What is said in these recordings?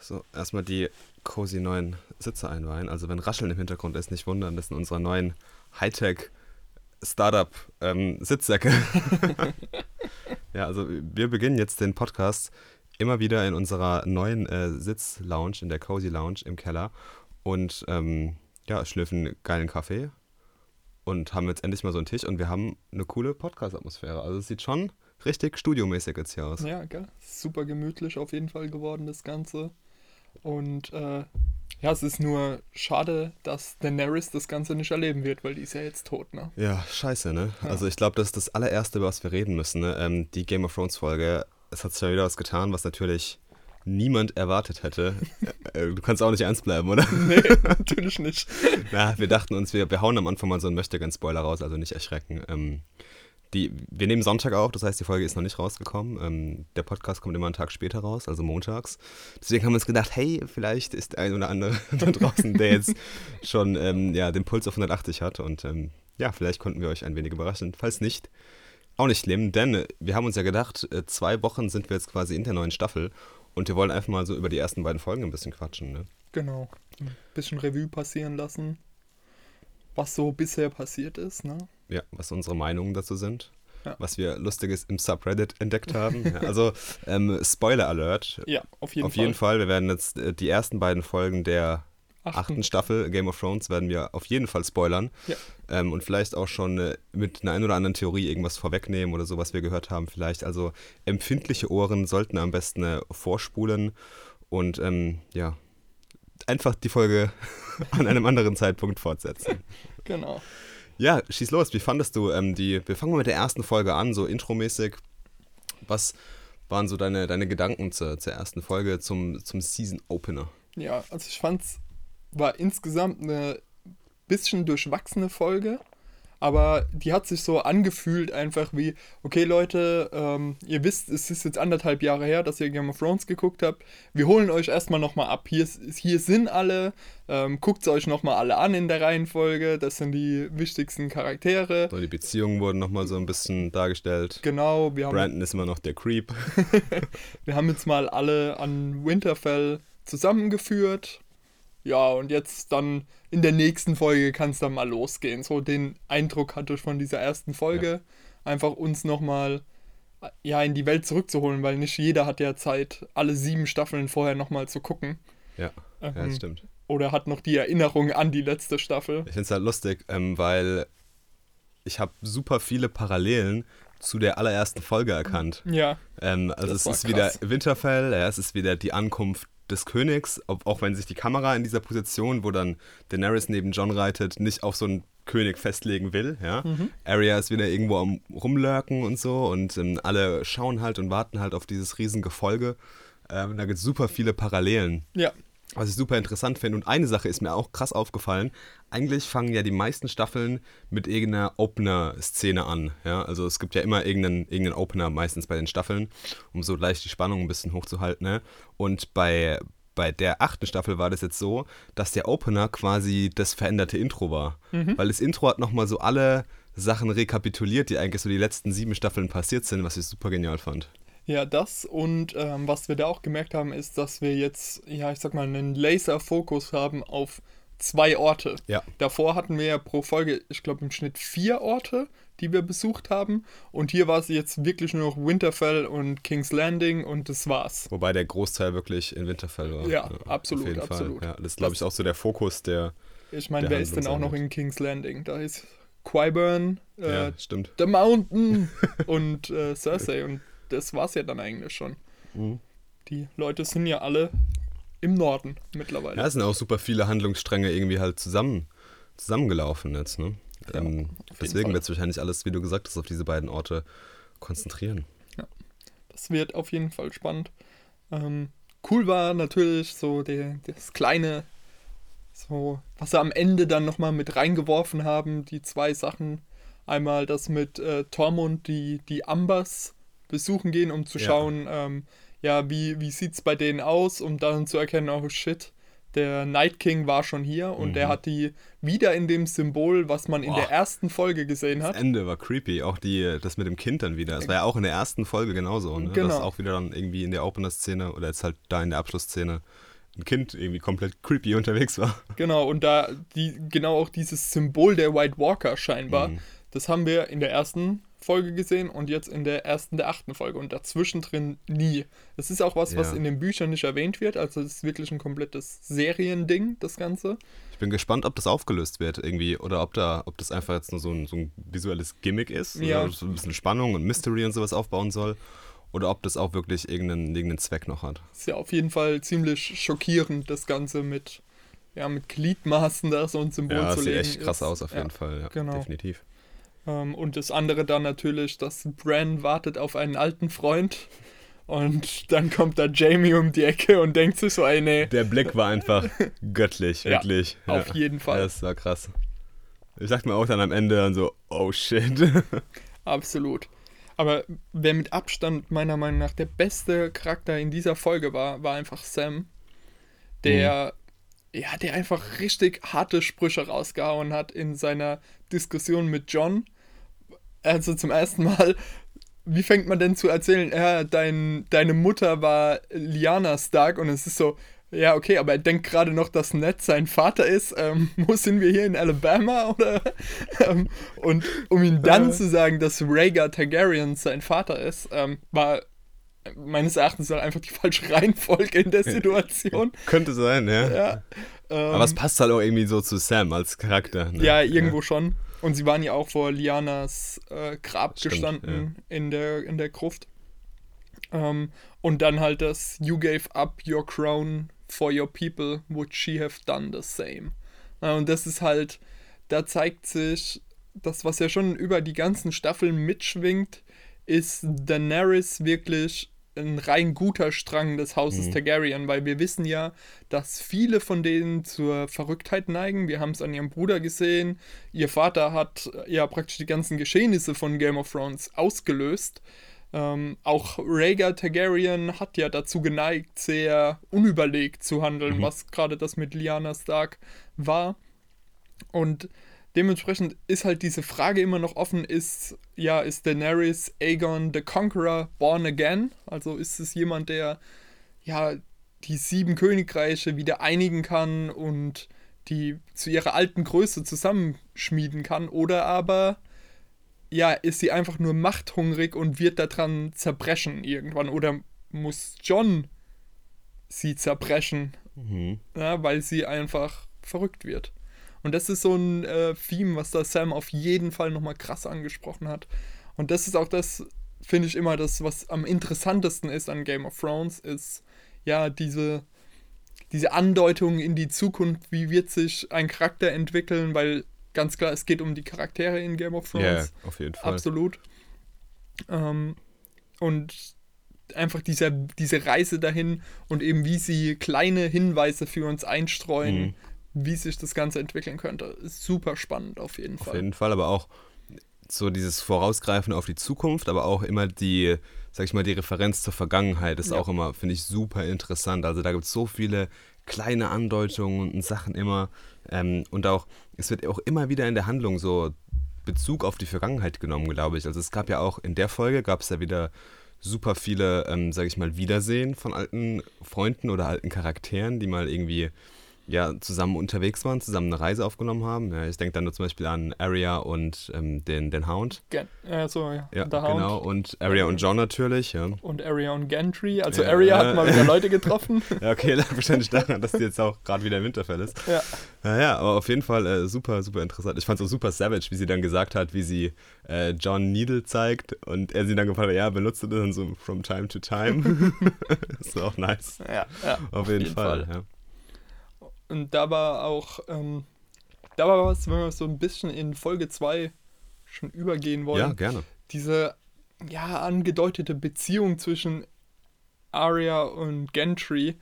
So, erstmal die cozy neuen Sitze einweihen. Also wenn Rascheln im Hintergrund ist, nicht wundern, das sind unsere neuen Hightech Startup ähm, Sitzsäcke. ja, also wir beginnen jetzt den Podcast immer wieder in unserer neuen äh, Sitz-Lounge, in der Cozy Lounge im Keller und ähm, ja, schlürfen geilen Kaffee und haben jetzt endlich mal so einen Tisch und wir haben eine coole Podcast-Atmosphäre. Also es sieht schon richtig studiomäßig jetzt hier aus. Ja, gell? Super gemütlich auf jeden Fall geworden, das Ganze. Und äh, ja, es ist nur schade, dass Daenerys das Ganze nicht erleben wird, weil die ist ja jetzt tot, ne? Ja, scheiße, ne? Ja. Also ich glaube, das ist das allererste, über was wir reden müssen, ne? Ähm, die Game of Thrones Folge. Es hat sich ja wieder was getan, was natürlich niemand erwartet hätte. Äh, äh, du kannst auch nicht ernst bleiben, oder? Nee, natürlich nicht. Na, wir dachten uns, wir, wir hauen am Anfang mal so einen Möchtegern-Spoiler raus, also nicht erschrecken. Ähm, die, wir nehmen Sonntag auf, das heißt, die Folge ist noch nicht rausgekommen. Ähm, der Podcast kommt immer einen Tag später raus, also montags. Deswegen haben wir uns gedacht, hey, vielleicht ist der ein oder andere da draußen, der jetzt schon ähm, ja, den Puls auf 180 hat. Und ähm, ja, vielleicht konnten wir euch ein wenig überraschen. Falls nicht, auch nicht schlimm, denn wir haben uns ja gedacht, äh, zwei Wochen sind wir jetzt quasi in der neuen Staffel und wir wollen einfach mal so über die ersten beiden Folgen ein bisschen quatschen. Ne? Genau, ein bisschen Revue passieren lassen, was so bisher passiert ist. Ne? Ja, was unsere Meinungen dazu sind. Ja. Was wir Lustiges im Subreddit entdeckt haben. ja, also, ähm, Spoiler Alert. Ja, auf jeden auf Fall. Auf jeden Fall. Wir werden jetzt äh, die ersten beiden Folgen der achten. achten. Staffel Game of Thrones werden wir auf jeden Fall spoilern. Ja. Ähm, und vielleicht auch schon äh, mit einer ein oder anderen Theorie irgendwas vorwegnehmen oder so, was wir gehört haben. Vielleicht also empfindliche Ohren sollten am besten äh, vorspulen und ähm, ja, einfach die Folge an einem anderen Zeitpunkt fortsetzen. Genau. Ja, schieß los. Wie fandest du ähm, die? Wir fangen mal mit der ersten Folge an, so intromäßig. Was waren so deine, deine Gedanken zur, zur ersten Folge, zum, zum Season Opener? Ja, also ich fand's war insgesamt eine bisschen durchwachsene Folge aber die hat sich so angefühlt einfach wie, okay Leute, ähm, ihr wisst, es ist jetzt anderthalb Jahre her, dass ihr Game of Thrones geguckt habt. Wir holen euch erstmal nochmal ab. Hier, hier sind alle, ähm, guckt es euch nochmal alle an in der Reihenfolge. Das sind die wichtigsten Charaktere. So, die Beziehungen wurden nochmal so ein bisschen dargestellt. Genau. Wir haben, Brandon ist immer noch der Creep. wir haben jetzt mal alle an Winterfell zusammengeführt ja, und jetzt dann in der nächsten Folge kann es dann mal losgehen. So den Eindruck hatte ich von dieser ersten Folge. Ja. Einfach uns nochmal ja, in die Welt zurückzuholen, weil nicht jeder hat ja Zeit, alle sieben Staffeln vorher nochmal zu gucken. Ja, ähm, ja, das stimmt. Oder hat noch die Erinnerung an die letzte Staffel. Ich finde es halt lustig, ähm, weil ich habe super viele Parallelen zu der allerersten Folge erkannt. Ja. Ähm, also es ist krass. wieder Winterfell, ja, es ist wieder die Ankunft des Königs, auch wenn sich die Kamera in dieser Position, wo dann Daenerys neben John reitet, nicht auf so einen König festlegen will. Ja? Mhm. Arya ist wieder irgendwo am Rumlurken und so und ähm, alle schauen halt und warten halt auf dieses Riesengefolge. Ähm, da gibt es super viele Parallelen. Ja was ich super interessant finde. Und eine Sache ist mir auch krass aufgefallen. Eigentlich fangen ja die meisten Staffeln mit irgendeiner Opener-Szene an. Ja? Also es gibt ja immer irgendeinen, irgendeinen Opener meistens bei den Staffeln, um so leicht die Spannung ein bisschen hochzuhalten. Ne? Und bei, bei der achten Staffel war das jetzt so, dass der Opener quasi das veränderte Intro war. Mhm. Weil das Intro hat nochmal so alle Sachen rekapituliert, die eigentlich so die letzten sieben Staffeln passiert sind, was ich super genial fand. Ja, das und ähm, was wir da auch gemerkt haben, ist, dass wir jetzt, ja, ich sag mal, einen Laser-Fokus haben auf zwei Orte. Ja. Davor hatten wir ja pro Folge, ich glaube, im Schnitt vier Orte, die wir besucht haben. Und hier war es jetzt wirklich nur noch Winterfell und King's Landing und das war's. Wobei der Großteil wirklich in Winterfell war. Ja, ja absolut, absolut. Ja, das ist, glaube ich, auch so der Fokus der. Ich meine, wer ist denn auch noch in King's Landing? Da ist Qyburn, äh, ja, stimmt. The Mountain und äh, Cersei und das war es ja dann eigentlich schon. Mhm. Die Leute sind ja alle im Norden mittlerweile. Ja, es sind auch super viele Handlungsstränge irgendwie halt zusammen, zusammengelaufen jetzt, ne? Ja, ähm, deswegen wird es wahrscheinlich alles, wie du gesagt hast, auf diese beiden Orte konzentrieren. Ja, das wird auf jeden Fall spannend. Ähm, cool war natürlich so der, das kleine, so, was sie am Ende dann nochmal mit reingeworfen haben, die zwei Sachen. Einmal das mit äh, Tormund, die, die Ambers besuchen gehen, um zu schauen, ja, ähm, ja wie, wie sieht es bei denen aus, um dann zu erkennen, oh shit, der Night King war schon hier und Mhm. der hat die wieder in dem Symbol, was man in Boah. der ersten Folge gesehen Das hat. Ende war creepy, auch die, das mit dem Kind dann wieder. Das war ja auch in der ersten Folge genauso, ne? Genau. Dass auch wieder dann irgendwie in der Opener-Szene oder jetzt halt da in der Abschlussszene ein Kind irgendwie komplett creepy unterwegs war. Genau, und da die, genau auch dieses Symbol der White Walker scheinbar, Mhm. das haben wir in der ersten Folge gesehen und jetzt in der ersten der achten Folge und dazwischen drin nie. Das ist auch was, was Ja. in den Büchern nicht erwähnt wird, also es ist wirklich ein komplettes Seriending, das Ganze. Ich bin gespannt, ob das aufgelöst wird irgendwie oder ob da, ob das einfach jetzt nur so ein, so ein visuelles Gimmick ist, Ja. oder so ein bisschen Spannung und Mystery und sowas aufbauen soll. Oder ob das auch wirklich irgendeinen, irgendeinen Zweck noch hat. Ist ja auf jeden Fall ziemlich schockierend, das Ganze mit, ja, mit Gliedmaßen da so ein Symbol Ja, zu das sieht legen. echt krass ist, aus auf ja. jeden Fall, ja, genau. definitiv. Ähm, und das andere dann natürlich, dass Bran wartet auf einen alten Freund und dann kommt da Jamie um die Ecke und denkt sich so, ey, nee, Der Blick war einfach göttlich, Ja, wirklich. auf jeden Fall. Das war krass. Ich dachte mir auch dann am Ende dann so, oh shit. absolut. Aber wer mit Abstand meiner Meinung nach der beste Charakter in dieser Folge war, war einfach Sam, der, ja, der einfach richtig harte Sprüche rausgehauen hat in seiner Diskussion mit John. Also zum ersten Mal, wie fängt man denn zu erzählen, ja, dein, deine Mutter war Lyanna Stark und es ist so, ja, okay, aber er denkt gerade noch, dass Ned sein Vater ist. Ähm, wo sind wir hier in Alabama? Oder? ähm, und um ihm dann Äh. zu sagen, dass Rhaegar Targaryen sein Vater ist, ähm, war meines Erachtens auch einfach die falsche Reihenfolge in der Situation. Könnte sein, ja. ja, ähm, Aber es passt halt auch irgendwie so zu Sam als Charakter. Ne? ja, irgendwo schon. Und sie waren ja auch vor Lianas äh, Grab Stimmt, gestanden in, der, in der Gruft. Ähm, und dann halt das You gave up your crown for your people, would she have done the same? Äh, und das ist halt, da zeigt sich, das, was ja schon über die ganzen Staffeln mitschwingt, ist Daenerys wirklich ein rein guter Strang des Hauses Mhm. Targaryen, weil wir wissen ja, dass viele von denen zur Verrücktheit neigen. Wir haben es an ihrem Bruder gesehen. Ihr Vater hat äh, ja praktisch die ganzen Geschehnisse von Game of Thrones ausgelöst. Ähm, auch Rhaegar Targaryen hat ja dazu geneigt, sehr unüberlegt zu handeln, Mhm. was gerade das mit Lyanna Stark war. Und dementsprechend ist halt diese Frage immer noch offen, ist, ja, ist Daenerys Aegon the Conqueror born again? Also ist es jemand, der, ja, die sieben Königreiche wieder einigen kann und die zu ihrer alten Größe zusammenschmieden kann? Oder aber, ja, ist sie einfach nur machthungrig und wird daran zerbrechen irgendwann? Oder muss John sie zerbrechen Mhm. ja, weil sie einfach verrückt wird. Und das ist so ein äh, Theme, was da Sam auf jeden Fall nochmal krass angesprochen hat. Und das ist auch das, finde ich immer, das, was am interessantesten ist an Game of Thrones, ist ja diese, diese Andeutung in die Zukunft, wie wird sich ein Charakter entwickeln, weil ganz klar, es geht um die Charaktere in Game of Ja, Thrones. auf jeden Fall. Absolut. Ähm, und einfach dieser, diese Reise dahin und eben wie sie kleine Hinweise für uns einstreuen, Mhm. Wie sich das Ganze entwickeln könnte. Ist super spannend auf jeden Auf Fall. jeden Fall, aber auch so dieses Vorausgreifen auf die Zukunft, aber auch immer die, sag ich mal, die Referenz zur Vergangenheit ist Ja. auch immer, finde ich, super interessant. Also da gibt es so viele kleine Andeutungen und Sachen immer. Ähm, und auch, es wird auch immer wieder in der Handlung so Bezug auf die Vergangenheit genommen, glaube ich. Also es gab ja auch in der Folge, gab es ja wieder super viele, ähm, sag ich mal, Wiedersehen von alten Freunden oder alten Charakteren, die mal irgendwie ja, zusammen unterwegs waren, zusammen eine Reise aufgenommen haben. Ja, ich denke dann nur zum Beispiel an Arya und ähm, den, den Hound. Gen äh, so, ja. Ja, The Hound genau. Und Arya und John natürlich, ja. und Arya und Gantry. Also Ja, Arya äh, hat mal wieder Leute getroffen. Ja, okay, lag wahrscheinlich daran, dass die jetzt auch gerade wieder im Winterfell ist. ja. Naja, aber auf jeden Fall äh, super, super interessant. Ich fand es auch super savage, wie sie dann gesagt hat, wie sie äh, John Needle zeigt und er sie dann gefragt hat, ja, benutzt du das dann so from time to time. ist auch nice. Ja, ja, Auf, jeden, Fall. Ja. Und da war auch, ähm, da war was, wenn wir so ein bisschen in Folge 2 schon übergehen wollen. ja, gerne. diese ja angedeutete Beziehung zwischen Arya und Gentry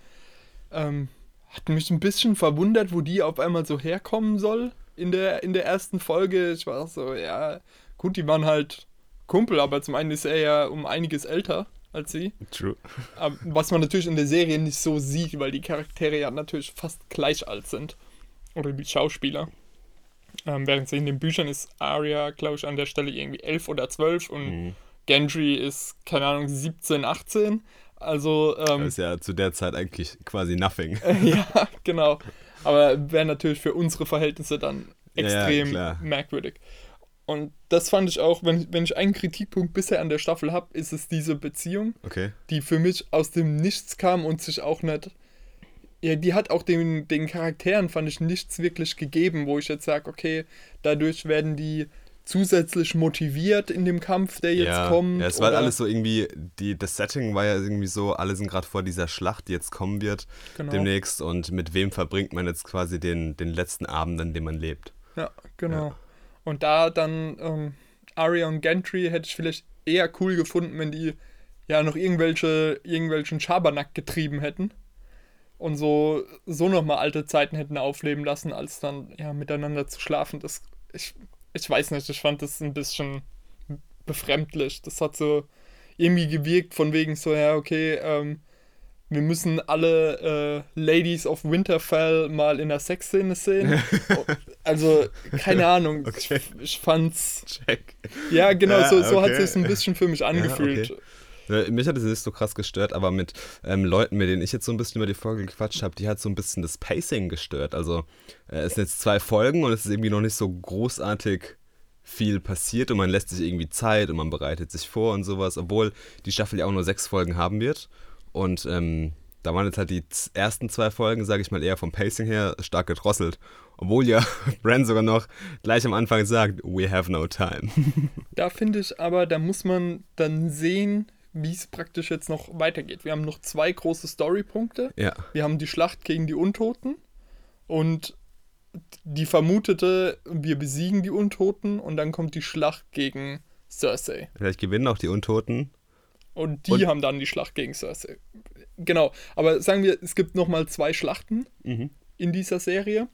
ähm, hat mich ein bisschen verwundert, wo die auf einmal so herkommen soll in der, in der ersten Folge. Ich war so, ja, gut, die waren halt Kumpel, aber zum einen ist er ja um einiges älter als sie. True. Aber was man natürlich in der Serie nicht so sieht, weil die Charaktere ja natürlich fast gleich alt sind. Oder die Schauspieler. Ähm, während sie in den Büchern ist Arya, glaube ich, an der Stelle irgendwie elf oder zwölf und Mhm. Gendry ist, keine Ahnung, 17, 18. Also, ähm, Das ist ja zu der Zeit eigentlich quasi nothing. ja, genau. Aber wäre natürlich für unsere Verhältnisse dann Ja, ja, extrem klar. merkwürdig. Und das fand ich auch, wenn, wenn ich einen Kritikpunkt bisher an der Staffel habe, ist es diese Beziehung, Okay. die für mich aus dem Nichts kam und sich auch nicht. Ja, die hat auch den, den Charakteren, fand ich, nichts wirklich gegeben, wo ich jetzt sage, okay, dadurch werden die zusätzlich motiviert in dem Kampf, der jetzt ja, kommt. ja, es war alles so irgendwie, die, das Setting war ja irgendwie so, alle sind gerade vor dieser Schlacht, die jetzt kommen wird genau. demnächst und mit wem verbringt man jetzt quasi den, den letzten Abend, an dem man lebt. Ja, genau. Ja. Und da dann ähm, Arya und Gantry hätte ich vielleicht eher cool gefunden, wenn die ja noch irgendwelche, irgendwelchen Schabernack getrieben hätten und so, so nochmal alte Zeiten hätten aufleben lassen, als dann ja miteinander zu schlafen. Das, ich, ich weiß nicht, ich fand das ein bisschen befremdlich. Das hat so irgendwie gewirkt von wegen so, ja, okay, ähm, wir müssen alle äh, Ladies of Winterfell mal in der Sexszene sehen. also, keine Ahnung. Okay. Ich, ich fand's. Check. Ja, genau, Ja, so, so hat okay. es ein bisschen für mich angefühlt. okay. Äh, Mich hat es nicht so krass gestört, aber mit ähm, Leuten, mit denen ich jetzt so ein bisschen über die Folge gequatscht habe, die hat so ein bisschen das Pacing gestört. Also äh, es sind jetzt zwei Folgen und es ist irgendwie noch nicht so großartig viel passiert und man lässt sich irgendwie Zeit und man bereitet sich vor und sowas, obwohl die Staffel ja auch nur sechs Folgen haben wird. Und ähm, da waren jetzt halt die ersten zwei Folgen, sage ich mal, eher vom Pacing her stark gedrosselt. Obwohl ja Bran sogar noch gleich am Anfang sagt, we have no time. Da finde ich aber, da muss man dann sehen, wie es praktisch jetzt noch weitergeht. Wir haben noch zwei große Storypunkte. ja. Wir haben die Schlacht gegen die Untoten und die vermutete, wir besiegen die Untoten und dann kommt die Schlacht gegen Cersei. Vielleicht gewinnen auch die Untoten. Und die Und- haben dann die Schlacht gegen Cersei. Genau, aber sagen wir, es gibt nochmal zwei Schlachten Mhm. in dieser Serie.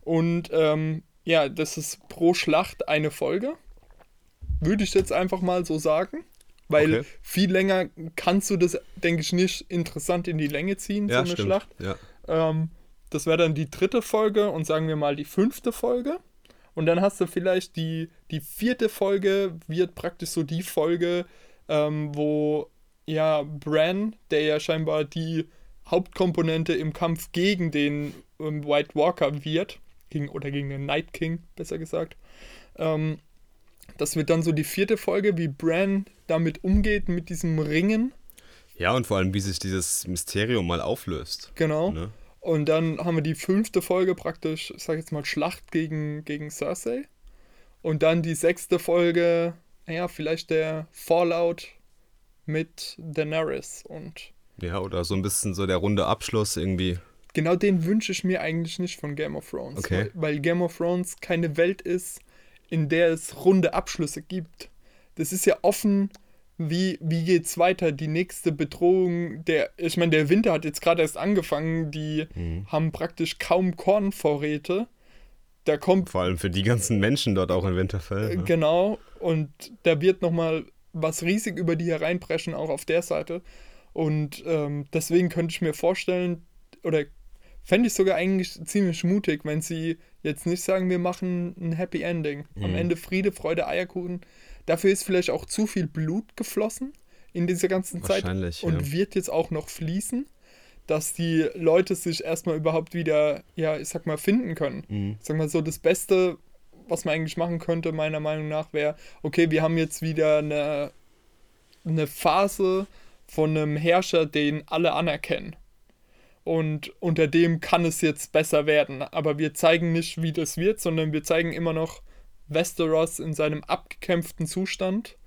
Und ähm, ja, das ist pro Schlacht eine Folge. Würde ich jetzt einfach mal so sagen. Weil Okay. viel länger kannst du das, denke ich, nicht interessant in die Länge ziehen, so Ja, eine stimmt. Schlacht. Ja. Ähm, das wäre dann die dritte Folge und sagen wir mal die fünfte Folge. Und dann hast du vielleicht die, die vierte Folge, wird praktisch so die Folge, ähm, wo ja Bran, der ja scheinbar die Hauptkomponente im Kampf gegen den ähm, White Walker wird, gegen, oder gegen den Night King, besser gesagt. Ähm, das wird dann so die vierte Folge, wie Bran damit umgeht, mit diesem Ringen. Ja, und vor allem, wie sich dieses Mysterium mal auflöst. Genau. Ne? Und dann haben wir die fünfte Folge praktisch, ich sag jetzt mal, Schlacht gegen, gegen Cersei. Und dann die sechste Folge, naja, vielleicht der Fallout mit Daenerys. Und Ja, oder so ein bisschen so der runde Abschluss irgendwie. genau den wünsche ich mir eigentlich nicht von Game of Thrones. Okay. Weil, weil Game of Thrones keine Welt ist, in der es runde Abschlüsse gibt. Das ist ja offen, wie, wie geht's weiter? Die nächste Bedrohung, der, ich meine, der Winter hat jetzt gerade erst angefangen, die Mhm. haben praktisch kaum Kornvorräte. Da kommt Vor allem für die ganzen Menschen dort auch in Winterfell. Ne? genau und da wird nochmal was riesig über die hereinbrechen, auch auf der Seite. Und ähm, deswegen könnte ich mir vorstellen, oder fände ich sogar eigentlich ziemlich mutig, wenn sie jetzt nicht sagen, wir machen ein Happy Ending. Am Mhm. Ende Friede, Freude, Eierkuchen. Dafür ist vielleicht auch zu viel Blut geflossen in dieser ganzen Zeit Wahrscheinlich, und ja. wird jetzt auch noch fließen, dass die Leute sich erstmal überhaupt wieder, ja, ich sag mal, finden können. Mhm. Ich sag mal so, das Beste, was man eigentlich machen könnte, meiner Meinung nach, wäre, okay, wir haben jetzt wieder eine, eine Phase von einem Herrscher, den alle anerkennen. Und unter dem kann es jetzt besser werden. Aber wir zeigen nicht, wie das wird, sondern wir zeigen immer noch Westeros in seinem abgekämpften Zustand.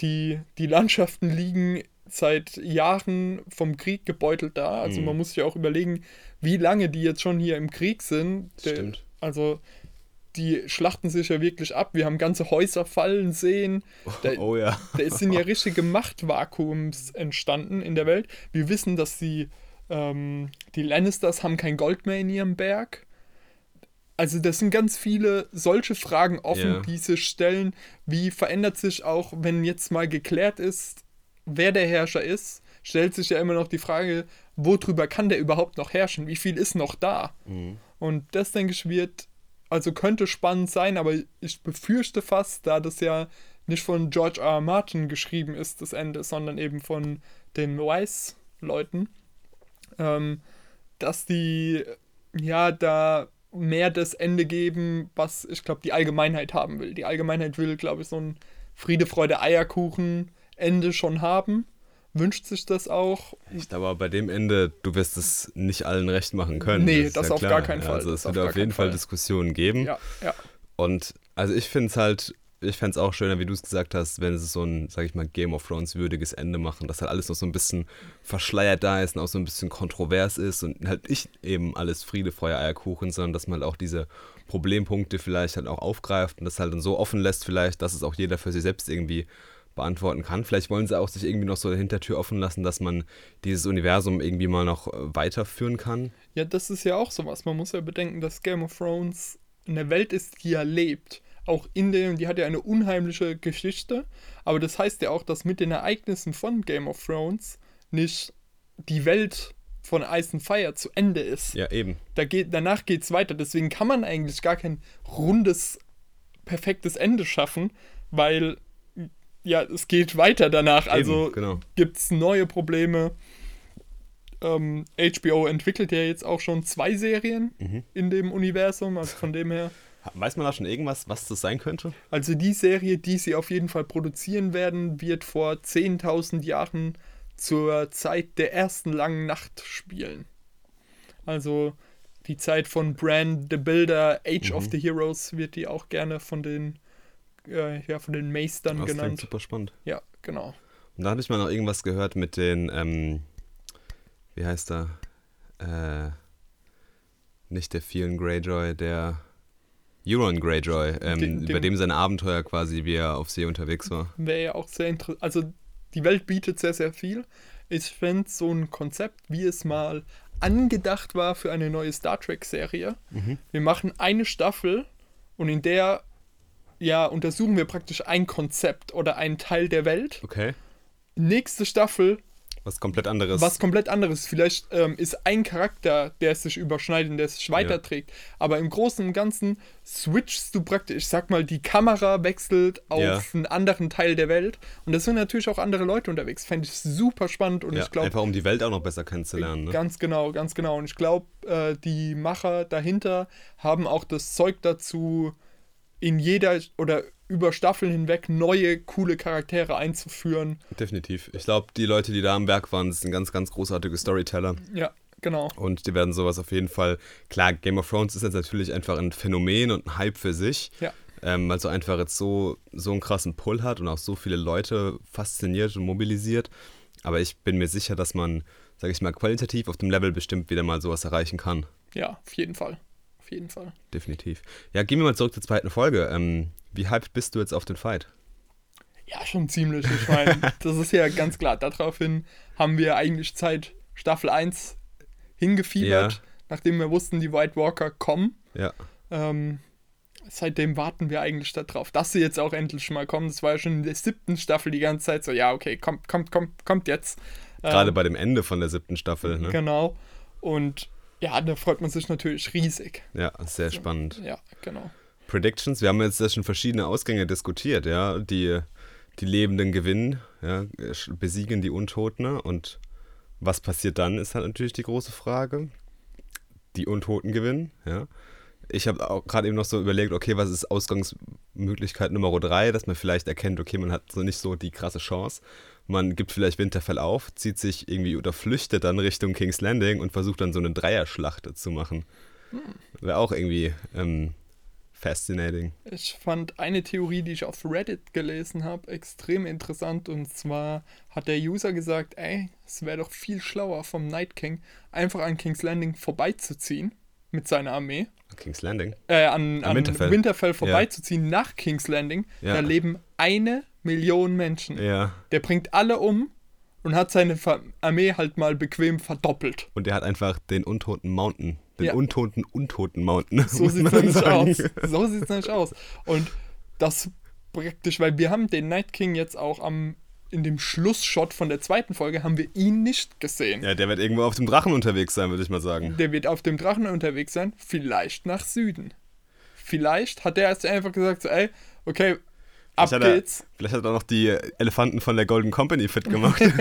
Die, die Landschaften liegen seit Jahren vom Krieg gebeutelt da. Also Mhm. man muss sich auch überlegen, wie lange die jetzt schon hier im Krieg sind. Der- Stimmt. Also die schlachten sich ja wirklich ab. Wir haben ganze Häuser fallen sehen. Da, Oh ja. da sind ja richtige Machtvakuums entstanden in der Welt. Wir wissen, dass die, ähm, die Lannisters haben kein Gold mehr in ihrem Berg. Also das sind ganz viele solche Fragen offen, Ja. die sich stellen. Wie verändert sich auch, wenn jetzt mal geklärt ist, wer der Herrscher ist, stellt sich ja immer noch die Frage, worüber kann der überhaupt noch herrschen? Wie viel ist noch da? Und das, denke ich, wird, also könnte spannend sein, aber ich befürchte fast, da das ja nicht von George R. R. Martin geschrieben ist, das Ende, sondern eben von den Weiss-Leuten, ähm, dass die ja da mehr das Ende geben, was ich glaube, die Allgemeinheit haben will. Die Allgemeinheit will, glaube ich, so ein Friede, Freude, Eierkuchen Ende schon haben. Wünscht sich das auch. Ich glaube, aber bei dem Ende, du wirst es nicht allen recht machen können. Nee, ist das auf klar. gar keinen Fall. Also es Das wird auf jeden Fall Fall. Diskussionen geben. Ja, ja. Und also ich finde es halt, ich fände es auch schöner, wie du es gesagt hast, wenn es so ein, sag ich mal, Game of Thrones würdiges Ende machen, dass halt alles noch so ein bisschen verschleiert da ist und auch so ein bisschen kontrovers ist und halt nicht eben alles Friede, Feuer, Eierkuchen, sondern dass man halt auch diese Problempunkte vielleicht halt auch aufgreift und das halt dann so offen lässt vielleicht, dass es auch jeder für sich selbst irgendwie beantworten kann. Vielleicht wollen sie auch sich irgendwie noch so eine Hintertür offen lassen, dass man dieses Universum irgendwie mal noch äh, weiterführen kann. Ja, das ist ja auch sowas. Man muss ja bedenken, dass Game of Thrones eine Welt ist, die ja lebt. Auch in dem, die hat ja eine unheimliche Geschichte. Aber das heißt ja auch, dass mit den Ereignissen von Game of Thrones nicht die Welt von Ice and Fire zu Ende ist. Ja, eben. Da geht, danach geht es weiter. Deswegen kann man eigentlich gar kein rundes, perfektes Ende schaffen, weil ja, es geht weiter danach. Also eben, genau. gibt es neue Probleme. Ähm, HBO entwickelt ja jetzt auch schon zwei Serien Mhm. in dem Universum, also von dem her. Weiß man da schon irgendwas, was das sein könnte? Also die Serie, die sie auf jeden Fall produzieren werden, wird vor 10.000 Jahren zur Zeit der ersten langen Nacht spielen. Also die Zeit von Bran the Builder, Age of Mhm. the Heroes wird die auch gerne von den, äh, ja, von den Meistern Das klingt genannt. super spannend. Ja, genau. Und da habe ich mal noch irgendwas gehört mit den, ähm, wie heißt er? Äh, nicht der vielen Greyjoy, der Euron Greyjoy, ähm, Dem- über dem- dem sein Abenteuer quasi, wie er auf See unterwegs war. Wäre ja auch sehr interessant. Also die Welt bietet sehr, sehr viel. Ich fände so ein Konzept, wie es mal angedacht war für eine neue Star Trek-Serie. Wir machen eine Staffel und in der ja, untersuchen wir praktisch ein Konzept oder einen Teil der Welt. Okay. Nächste Staffel Was komplett anderes. was komplett anderes. Vielleicht ähm, ist ein Charakter, der sich überschneidet und der sich weiterträgt. Aber im Großen und Ganzen switchst du praktisch, ich sag mal, die Kamera wechselt auf Ja. einen anderen Teil der Welt. Und das sind natürlich auch andere Leute unterwegs. Fände ich super spannend und ja, ich glaube, einfach um die Welt auch noch besser kennenzulernen. Ne? Ganz genau, ganz genau. Und ich glaube, äh, die Macher dahinter haben auch das Zeug dazu, in jeder oder über Staffeln hinweg neue, coole Charaktere einzuführen. Definitiv. Ich glaube, die Leute, die da am Werk waren, sind ganz, ganz großartige Storyteller. Ja, genau. Und die werden sowas auf jeden Fall. Klar, Game of Thrones ist jetzt natürlich einfach ein Phänomen und ein Hype für sich. Ja. Ähm, weil es so einfach jetzt so, so einen krassen Pull hat und auch so viele Leute fasziniert und mobilisiert. Aber ich bin mir sicher, dass man, sage ich mal, qualitativ auf dem Level bestimmt wieder mal sowas erreichen kann. Ja, auf jeden Fall. Auf jeden Fall. Definitiv. Ja, gehen wir mal zurück zur zweiten Folge. Ähm, wie hyped bist du jetzt auf den Fight? Ja, schon ziemlich. Ich meine, das ist ja ganz klar. Daraufhin haben wir eigentlich Zeit Staffel 1 hingefiebert, Ja. nachdem wir wussten, die White Walker kommen. Ja. Ähm, seitdem warten wir eigentlich darauf, dass sie jetzt auch endlich mal kommen. Das war ja schon in der siebten Staffel die ganze Zeit so, ja, okay, kommt, kommt, kommt, kommt jetzt. Gerade Ähm, bei dem Ende von der siebten Staffel. Ne? Genau. Und ja, da freut man sich natürlich riesig. Ja, sehr spannend. Ja, genau. Predictions, wir haben jetzt ja schon verschiedene Ausgänge diskutiert, ja. Die, die Lebenden gewinnen, ja, besiegen die Untoten und was passiert dann, ist halt natürlich die große Frage. Die Untoten gewinnen, ja. Ich habe auch gerade eben noch so überlegt, okay, was ist Ausgangsmöglichkeit Nummer drei, dass man vielleicht erkennt, okay, man hat so nicht so die krasse Chance. Man gibt vielleicht Winterfell auf, zieht sich irgendwie oder flüchtet dann Richtung King's Landing und versucht dann so eine Dreierschlacht zu machen. Wäre auch irgendwie ähm, fascinating. Ich fand eine Theorie, die ich auf Reddit gelesen habe, extrem interessant. Und zwar hat der User gesagt, ey, es wäre doch viel schlauer vom Night King, einfach an King's Landing vorbeizuziehen mit seiner Armee. King's Landing. Äh, an, an Winterfell. Winterfell, vorbeizuziehen nach King's Landing. Ja. Da leben eine Million Menschen. Ja. Der bringt alle um und hat seine Armee halt mal bequem verdoppelt. Und der hat einfach den untoten Mountain. Den Ja. untoten, untoten Mountain. So sieht es nämlich sagen. aus. So sieht es nämlich aus. Und das praktisch, weil wir haben den Night King jetzt auch am in dem Schlussshot von der zweiten Folge haben wir ihn nicht gesehen. Ja, der wird irgendwo auf dem Drachen unterwegs sein, würde ich mal sagen. Der wird auf dem Drachen unterwegs sein, vielleicht nach Süden. Vielleicht hat der erst einfach gesagt, so, ey, okay, ab Vielleicht hat, er, geht's. vielleicht hat er auch noch die Elefanten von der Golden Company fit gemacht.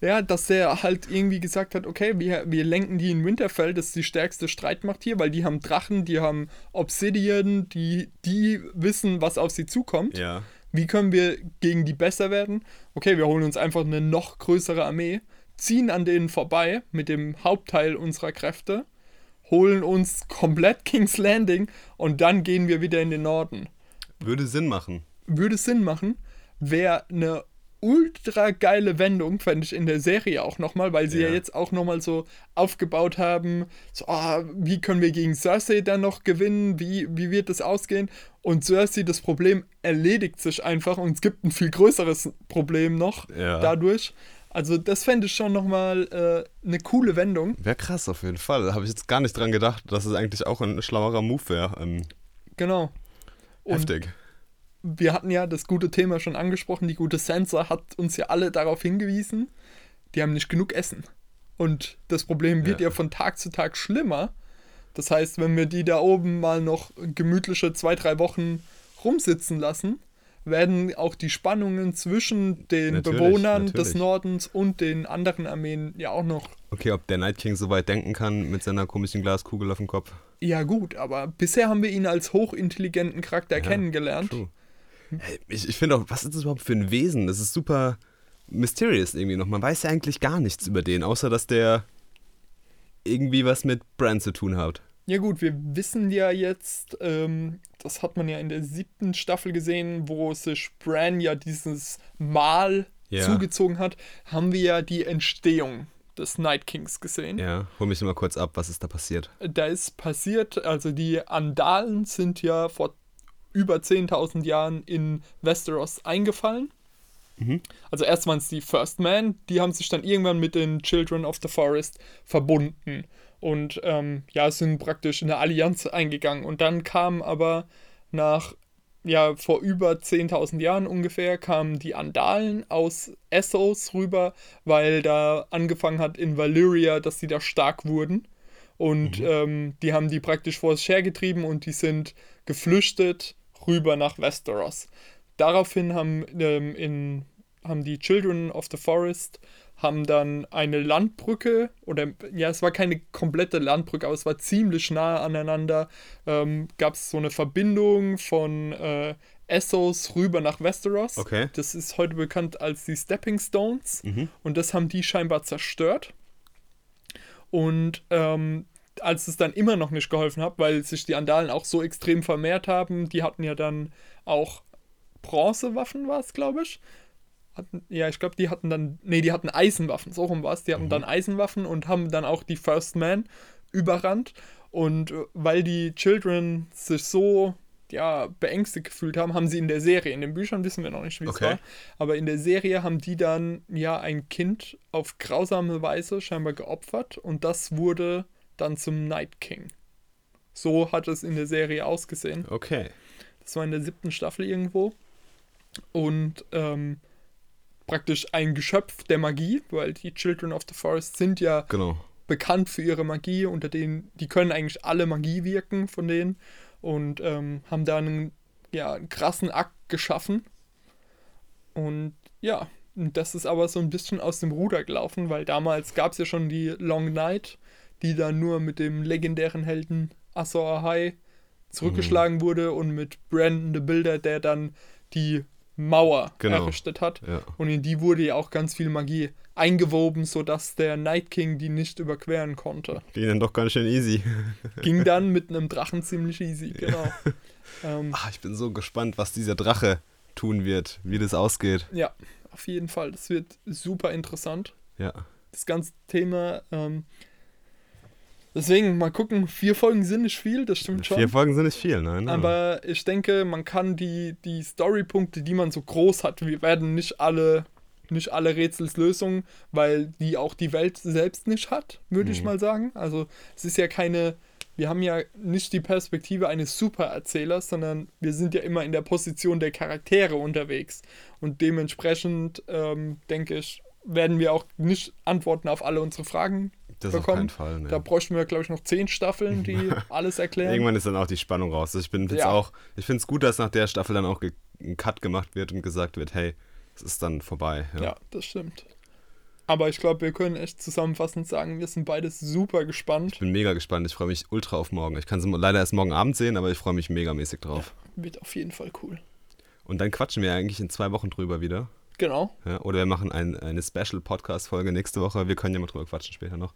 Ja, dass der halt irgendwie gesagt hat, okay, wir, wir lenken die in Winterfell, das ist die stärkste Streitmacht hier, weil die haben Drachen, die haben Obsidian, die, die wissen, was auf sie zukommt. ja. Wie können wir gegen die besser werden? Okay, wir holen uns einfach eine noch größere Armee, ziehen an denen vorbei mit dem Hauptteil unserer Kräfte, holen uns komplett King's Landing und dann gehen wir wieder in den Norden. Würde Sinn machen. Würde Sinn machen, wäre eine ultra geile Wendung, fände ich in der Serie auch nochmal, weil sie ja, Ja. jetzt auch nochmal so aufgebaut haben, so, ah, wie können wir gegen Cersei dann noch gewinnen, wie, wie wird das ausgehen? Und Cersei, das Problem erledigt sich einfach und es gibt ein viel größeres Problem noch Ja. dadurch. Also das fände ich schon nochmal äh, eine coole Wendung. Wäre krass auf jeden Fall. Habe ich jetzt gar nicht dran gedacht, dass es eigentlich auch ein schlauerer Move wäre. Ähm, Genau. Und heftig. wir hatten ja das gute Thema schon angesprochen. Die gute Sansa hat uns ja alle darauf hingewiesen, die haben nicht genug Essen. Und das Problem wird ja, Ja. von Tag zu Tag schlimmer. Das heißt, wenn wir die da oben mal noch gemütliche zwei, drei Wochen rumsitzen lassen, werden auch die Spannungen zwischen den Natürlich, Bewohnern des natürlich. Nordens und den anderen Armeen ja auch noch. Okay, ob der Night King so weit denken kann mit seiner komischen Glaskugel auf dem Kopf. Ja, gut, aber bisher haben wir ihn als hochintelligenten Charakter kennengelernt. True. Ich ich finde auch, was ist das überhaupt für ein Wesen? Das ist super mysterious irgendwie noch. Man weiß ja eigentlich gar nichts über den, außer dass der irgendwie was mit Bran zu tun hat. Ja gut, wir wissen ja jetzt, ähm, das hat man ja in der siebten Staffel gesehen, wo sich Bran ja dieses Mal Ja. zugezogen hat, haben wir ja die Entstehung des Night Kings gesehen. Ja, hol mich mal kurz ab, was ist da passiert? Da ist passiert, also die Andalen sind ja vor über 10.000 Jahren in Westeros eingefallen. Mhm. Also erst waren es die First Men, die haben sich dann irgendwann mit den Children of the Forest verbunden und ähm, ja, sind praktisch in eine Allianz eingegangen. Und dann kam aber nach, ja, vor über 10.000 Jahren ungefähr, kamen die Andalen aus Essos rüber, weil da angefangen hat in Valyria, dass die da stark wurden. Und ähm, die haben die praktisch vor sich hergetrieben und die sind geflüchtet rüber nach Westeros. Daraufhin haben, ähm, in, haben die Children of the Forest haben dann eine Landbrücke oder ja, es war keine komplette Landbrücke, aber es war ziemlich nah aneinander. Ähm, Gab es so eine Verbindung von äh, Essos rüber nach Westeros. Okay. Das ist heute bekannt als die Stepping Stones Mhm. und das haben die scheinbar zerstört. Und ähm, als es dann immer noch nicht geholfen hat, weil sich die Andalen auch so extrem vermehrt haben, die hatten ja dann auch Bronzewaffen, war es, glaube ich. Hatten, ja, ich glaube, die hatten dann, nee, die hatten Eisenwaffen, so rum war es. Die hatten dann Eisenwaffen und haben dann auch die First Man überrannt. Und äh, weil die Children sich so ja, beängstigt gefühlt haben, haben sie in der Serie, in den Büchern wissen wir noch nicht, wie es Okay. war, aber in der Serie haben die dann ja ein Kind auf grausame Weise scheinbar geopfert und das wurde dann zum Night King. So hat es in der Serie ausgesehen. Okay. Das war in der siebten Staffel irgendwo. Und ähm, praktisch ein Geschöpf der Magie, weil die Children of the Forest sind ja Genau. bekannt für ihre Magie, unter denen, die können eigentlich alle Magie wirken von denen und ähm, haben da einen, ja, einen krassen Akt geschaffen. Und ja, das ist aber so ein bisschen aus dem Ruder gelaufen, weil damals gab es ja schon die Long Night, die dann nur mit dem legendären Helden Azor Ahai zurückgeschlagen wurde und mit Brandon the Builder, der dann die Mauer Genau. errichtet hat. Ja. Und in die wurde ja auch ganz viel Magie eingewoben, sodass der Night King die nicht überqueren konnte. Ging dann doch ganz schön easy. Ging dann mit einem Drachen ziemlich easy, genau. ähm, Ah, ich bin so gespannt, was dieser Drache tun wird, wie das ausgeht. ja, auf jeden Fall. Das wird super interessant. Ja. Das ganze Thema. Ähm, deswegen mal gucken. Vier Folgen sind nicht viel, das stimmt schon. Vier Folgen sind nicht viel, nein. Aber ich denke, man kann die, die Storypunkte, die man so groß hat, wir werden nicht alle, nicht alle Rätselslösungen, weil die auch die Welt selbst nicht hat, würde ich Mhm. mal sagen. Also es ist ja keine wir haben ja nicht die Perspektive eines Supererzählers, sondern wir sind ja immer in der Position der Charaktere unterwegs. Und dementsprechend, ähm, denke ich, werden wir auch nicht Antworten auf alle unsere Fragen Das bekommen. auf keinen Fall. Ne. Da bräuchten wir, glaube ich, noch zehn Staffeln, die alles erklären. Irgendwann ist dann auch die Spannung raus. Ich Ja. finde es gut, dass nach der Staffel dann auch ein Cut gemacht wird und gesagt wird, hey, es ist dann vorbei. Ja. Ja, das stimmt. Aber ich glaube, wir können echt zusammenfassend sagen, wir sind beide super gespannt. Ich bin mega gespannt. Ich freue mich ultra auf morgen. Ich kann sie leider erst morgen Abend sehen, aber ich freue mich megamäßig drauf. Wird auf jeden Fall cool. Und dann quatschen wir eigentlich in zwei Wochen drüber wieder. Genau. Ja? Oder wir machen ein, eine Special-Podcast-Folge nächste Woche. Wir können ja mal drüber quatschen später noch.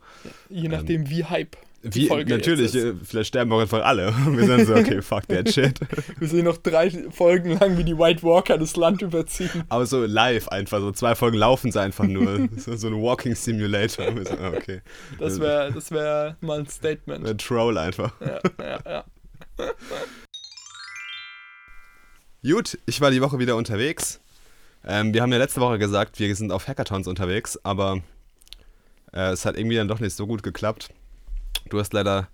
Je nachdem, wie Hype die Ähm, Wie, Folge natürlich, äh, vielleicht sterben auch einfach alle. Wir sind so, okay, fuck that shit. Wir sehen noch drei Folgen lang, wie die White Walker das Land überziehen. Aber so live einfach, so zwei Folgen laufen sie einfach nur. so, so ein Walking Simulator. Wir so, okay. Das wäre das wär mal ein Statement. Ein Troll einfach. Ja, ja, ja. Gut, ich war die Woche wieder unterwegs. Ähm, wir haben ja letzte Woche gesagt, wir sind auf Hackathons unterwegs, aber äh, es hat irgendwie dann doch nicht so gut geklappt. Du hast leider,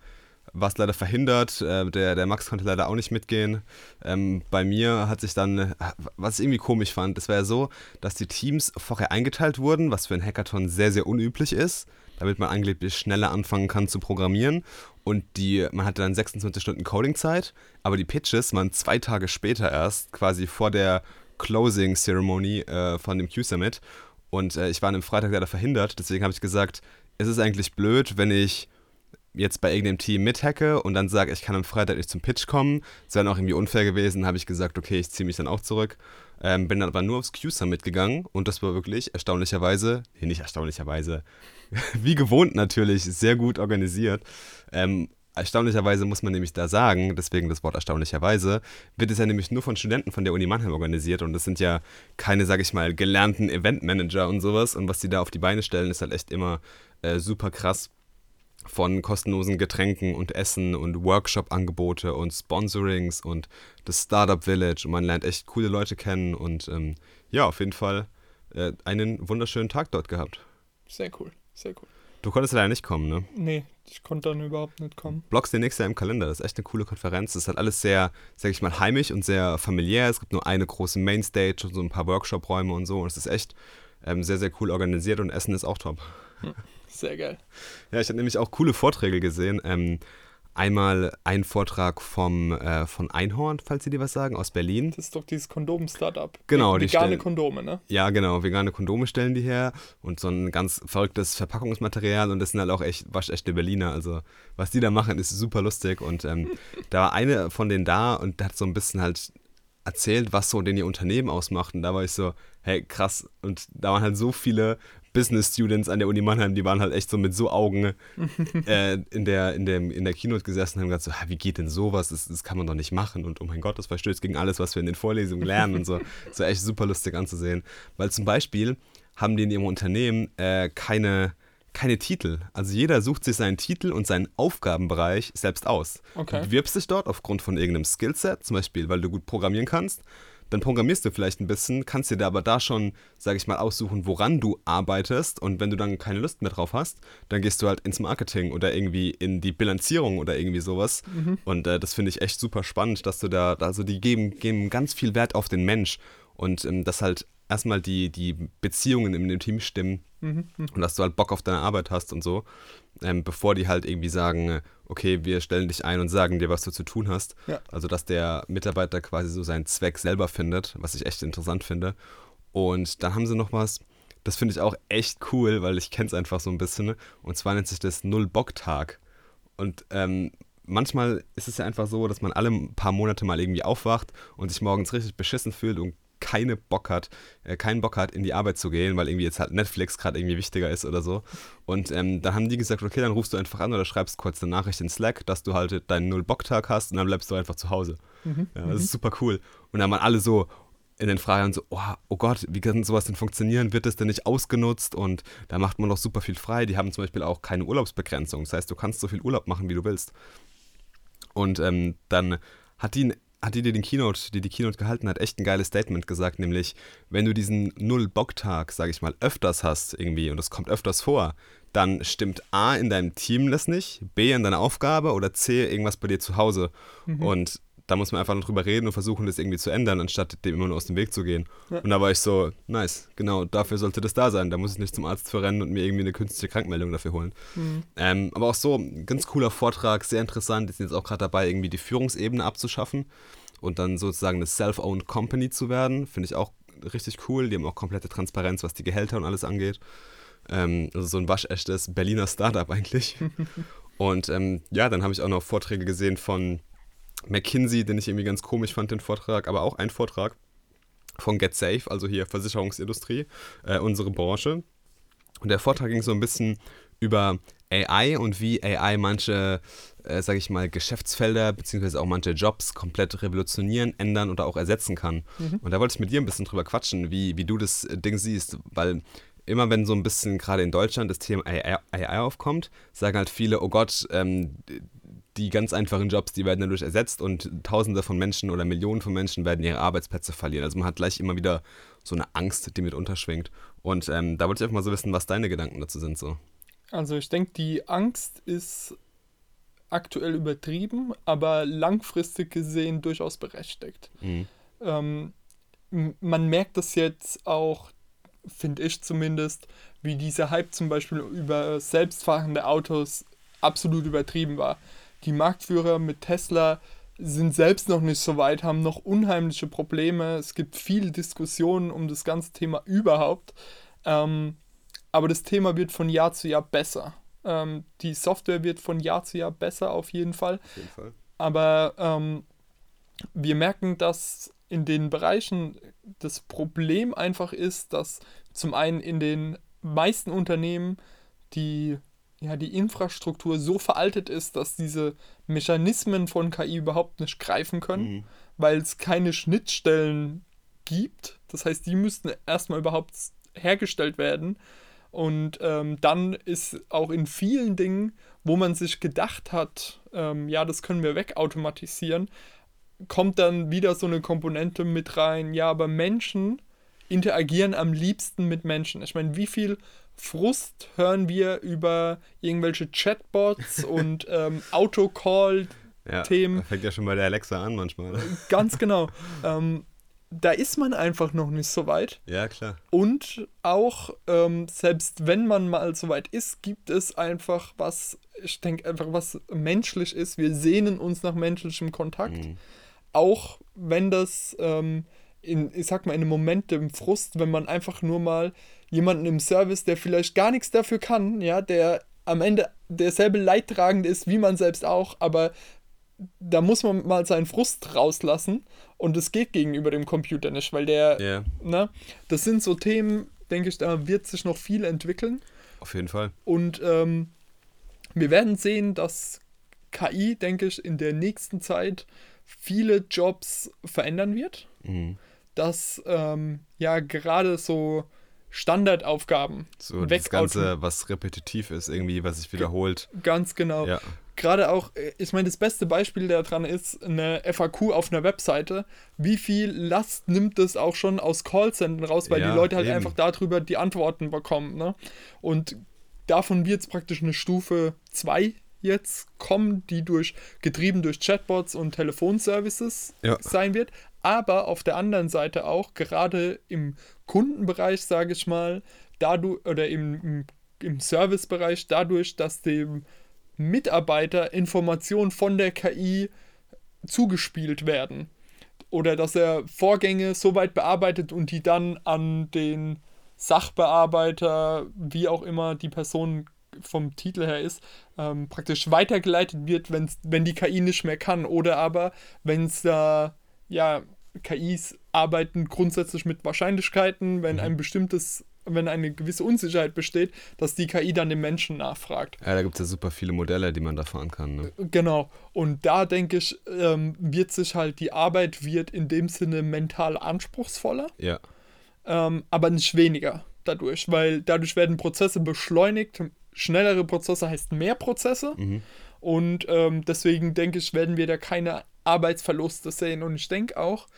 warst leider verhindert, äh, der, der Max konnte leider auch nicht mitgehen. Ähm, bei mir hat sich dann, was ich irgendwie komisch fand, es war ja so, dass die Teams vorher eingeteilt wurden, was für ein Hackathon sehr, sehr unüblich ist, damit man angeblich schneller anfangen kann zu programmieren. Und die, man hatte dann 26 Stunden Coding-Zeit, aber die Pitches waren zwei Tage später erst, quasi vor der Closing Ceremony äh, von dem Q-Summit. Und äh, ich war an dem Freitag leider verhindert, deswegen habe ich gesagt, es ist eigentlich blöd, wenn ich jetzt bei irgendeinem Team mithacke und dann sage, ich kann am Freitag nicht zum Pitch kommen. Das wäre dann auch irgendwie unfair gewesen, habe ich gesagt, okay, ich ziehe mich dann auch zurück. Ähm, bin dann aber nur aufs Q-Summit gegangen und das war wirklich erstaunlicherweise, nee, nicht erstaunlicherweise, wie gewohnt natürlich, sehr gut organisiert. Ähm, erstaunlicherweise muss man nämlich da sagen, deswegen das Wort erstaunlicherweise, wird es ja nämlich nur von Studenten von der Uni Mannheim organisiert und das sind ja keine, sage ich mal, gelernten Eventmanager und sowas und was die da auf die Beine stellen, ist halt echt immer äh, super krass von kostenlosen Getränken und Essen und Workshop-Angebote und Sponsorings und das Startup Village und man lernt echt coole Leute kennen und ähm, ja, auf jeden Fall äh, einen wunderschönen Tag dort gehabt. Sehr cool, sehr cool. Du konntest leider nicht kommen, ne? Nee, ich konnte dann überhaupt nicht kommen. Blockst dir nächstes Jahr im Kalender. Das ist echt eine coole Konferenz. Das ist halt alles sehr, sag ich mal, heimisch und sehr familiär. Es gibt nur eine große Mainstage und so ein paar Workshop-Räume und so. Und es ist echt ähm, sehr, sehr cool organisiert und Essen ist auch top. Sehr geil. Ja, ich habe nämlich auch coole Vorträge gesehen. Ähm, einmal ein Vortrag vom, äh, von Einhorn, falls Sie dir was sagen, aus Berlin. Das ist doch dieses Kondom-Startup. Genau, die Vegane stellen- Kondome, ne? Ja, genau, vegane Kondome stellen die her und so ein ganz verrücktes Verpackungsmaterial und das sind halt auch echt waschechte Berliner. Also, was die da machen, ist super lustig und ähm, da war eine von denen da und hat so ein bisschen halt erzählt, was so denn ihr Unternehmen ausmacht und da war ich so, hey, krass. Und da waren halt so viele Business Students an der Uni Mannheim, die waren halt echt so mit so Augen äh, in, der, in, dem, in der Keynote gesessen und haben gesagt so, "Ha, wie geht denn sowas? Das, das kann man doch nicht machen und oh mein Gott, das verstößt gegen alles, was wir in den Vorlesungen lernen und so. So echt super lustig anzusehen. Weil zum Beispiel haben die in ihrem Unternehmen äh, keine, keine Titel. Also jeder sucht sich seinen Titel und seinen Aufgabenbereich selbst aus. Okay. Du bewirbst dich dort aufgrund von irgendeinem Skillset, zum Beispiel, weil du gut programmieren kannst. Dann programmierst du vielleicht ein bisschen, kannst dir da aber da schon, sage ich mal, aussuchen, woran du arbeitest. Und wenn du dann keine Lust mehr drauf hast, dann gehst du halt ins Marketing oder irgendwie in die Bilanzierung oder irgendwie sowas. Und äh, das finde ich echt super spannend, dass du da, also die geben, geben ganz viel Wert auf den Mensch. Und ähm, dass halt erstmal die, die Beziehungen in dem Team stimmen und dass du halt Bock auf deine Arbeit hast und so, ähm, bevor die halt irgendwie sagen, äh, okay, wir stellen dich ein und sagen dir, was du zu tun hast. Ja. Also dass der Mitarbeiter quasi so seinen Zweck selber findet, was ich echt interessant finde. Und dann haben sie noch was, das finde ich auch echt cool, weil ich kenne es einfach so ein bisschen. Und zwar nennt sich das Null-Bock-Tag. Und ähm, manchmal ist es ja einfach so, dass man alle paar Monate mal irgendwie aufwacht und sich morgens richtig beschissen fühlt und keine Bock hat, äh, keinen Bock hat, in die Arbeit zu gehen, weil irgendwie jetzt halt Netflix gerade irgendwie wichtiger ist oder so. Und ähm, dann haben die gesagt, okay, dann rufst du einfach an oder schreibst kurz eine Nachricht in Slack, dass du halt deinen Null-Bock-Tag hast und dann bleibst du einfach zu Hause. Ja, das ist super cool. Und dann waren alle so in den Fragen so, oh, oh Gott, wie kann sowas denn funktionieren? Wird das denn nicht ausgenutzt? Und da macht man doch super viel frei. Die haben zum Beispiel auch keine Urlaubsbegrenzung. Das heißt, du kannst so viel Urlaub machen, wie du willst. Und ähm, dann hat die ein hat die, die den Keynote, die die Keynote gehalten hat, echt ein geiles Statement gesagt, nämlich, wenn du diesen Null-Bock-Tag, sage ich mal, öfters hast irgendwie und das kommt öfters vor, dann stimmt A in deinem Team das nicht, B in deiner Aufgabe oder C irgendwas bei dir zu Hause. Mhm. Und da muss man einfach noch drüber reden und versuchen, das irgendwie zu ändern, anstatt dem immer nur aus dem Weg zu gehen. Ja. Und da war ich so, nice, genau, dafür sollte das da sein. Da muss ich nicht zum Arzt verrennen und mir irgendwie eine künstliche Krankmeldung dafür holen. Mhm. Ähm, aber auch so, ganz cooler Vortrag, sehr interessant. Die sind jetzt auch gerade dabei, irgendwie die Führungsebene abzuschaffen und dann sozusagen eine Self-Owned Company zu werden. Finde ich auch richtig cool. Die haben auch komplette Transparenz, was die Gehälter und alles angeht. Ähm, also so ein waschechtes Berliner Startup eigentlich. und ähm, ja, dann habe ich auch noch Vorträge gesehen von McKinsey, den ich irgendwie ganz komisch fand, den Vortrag, aber auch ein Vortrag von Get Safe, also hier Versicherungsindustrie, äh, unsere Branche. Und der Vortrag ging so ein bisschen über AI und wie AI manche, äh, sage ich mal, Geschäftsfelder beziehungsweise auch manche Jobs komplett revolutionieren, ändern oder auch ersetzen kann. Mhm. Und da wollte ich mit dir ein bisschen drüber quatschen, wie, wie du das Ding siehst, weil immer wenn so ein bisschen gerade in Deutschland das Thema AI, AI aufkommt, sagen halt viele, oh Gott, ähm, die ganz einfachen Jobs, die werden dadurch ersetzt und Tausende von Menschen oder Millionen von Menschen werden ihre Arbeitsplätze verlieren. Also man hat gleich immer wieder so eine Angst, die mit unterschwingt. Und ähm, da wollte ich einfach mal so wissen, was deine Gedanken dazu sind so. Also ich denke, die Angst ist aktuell übertrieben, aber langfristig gesehen durchaus berechtigt. Mhm. Ähm, man merkt das jetzt auch, finde ich zumindest, wie dieser Hype zum Beispiel über selbstfahrende Autos absolut übertrieben war. Die Marktführer mit Tesla sind selbst noch nicht so weit, haben noch unheimliche Probleme. Es gibt viele Diskussionen um das ganze Thema überhaupt. Ähm, aber das Thema wird von Jahr zu Jahr besser. Ähm, die Software wird von Jahr zu Jahr besser auf jeden Fall. Auf jeden Fall. Aber ähm, wir merken, dass in den Bereichen das Problem einfach ist, dass zum einen in den meisten Unternehmen die ja, die Infrastruktur so veraltet ist, dass diese Mechanismen von KI überhaupt nicht greifen können, mhm. weil es keine Schnittstellen gibt. Das heißt, die müssten erstmal überhaupt hergestellt werden. Und ähm, dann ist auch in vielen Dingen, wo man sich gedacht hat, ähm, ja, das können wir wegautomatisieren, kommt dann wieder so eine Komponente mit rein, ja, aber Menschen interagieren am liebsten mit Menschen. Ich meine, wie viel Frust hören wir über irgendwelche Chatbots und ähm, Autocall-Themen. Ja, fängt ja schon bei der Alexa an manchmal. Ganz genau. Ähm, da ist man einfach noch nicht so weit. Ja, klar. Und auch, ähm, selbst wenn man mal so weit ist, gibt es einfach was, ich denke einfach, was menschlich ist. Wir sehnen uns nach menschlichem Kontakt. Mhm. Auch wenn das, ähm, in, ich sag mal, in einem Moment dem Frust, wenn man einfach nur mal jemanden im Service, der vielleicht gar nichts dafür kann, ja, der am Ende derselbe Leidtragend ist wie man selbst auch, aber da muss man mal seinen Frust rauslassen und es geht gegenüber dem Computer nicht, weil der, yeah. ne, das sind so Themen, denke ich, da wird sich noch viel entwickeln. Auf jeden Fall. Und ähm, wir werden sehen, dass KI, denke ich, in der nächsten Zeit viele Jobs verändern wird. Mhm. Dass ähm, ja gerade so Standardaufgaben. So das Ganze, was repetitiv ist, irgendwie, was sich wiederholt. Ganz genau. Ja. Gerade auch, äh, ich meine, das beste Beispiel daran ist eine FAQ auf einer Webseite. Wie viel Last nimmt es auch schon aus Callcentern raus, weil ja, die Leute halt eben. einfach darüber die Antworten bekommen. Ne? Und davon wird es praktisch eine Stufe 2 jetzt kommen, die durch getrieben durch Chatbots und Telefonservices ja. sein wird aber auf der anderen Seite auch, gerade im Kundenbereich, sage ich mal, dadurch, oder im, im Servicebereich, dadurch, dass dem Mitarbeiter Informationen von der KI zugespielt werden. Oder dass er Vorgänge so weit bearbeitet und die dann an den Sachbearbeiter, wie auch immer die Person vom Titel her ist, ähm, praktisch weitergeleitet wird, wenn's, wenn die KI nicht mehr kann. Oder aber, wenn es da ja, KIs arbeiten grundsätzlich mit Wahrscheinlichkeiten, wenn mhm. ein bestimmtes, wenn eine gewisse Unsicherheit besteht, dass die KI dann den Menschen nachfragt. Ja, da gibt es ja super viele Modelle, die man da fahren kann. Ne? Äh, genau. Und da denke ich, ähm, wird sich halt die Arbeit wird in dem Sinne mental anspruchsvoller. Ja. Ähm, aber nicht weniger dadurch, weil dadurch werden Prozesse beschleunigt. Schnellere Prozesse heißt mehr Prozesse. Mhm. Und ähm, deswegen denke ich, werden wir da keine Arbeitsverluste sehen. Und ich denke auch,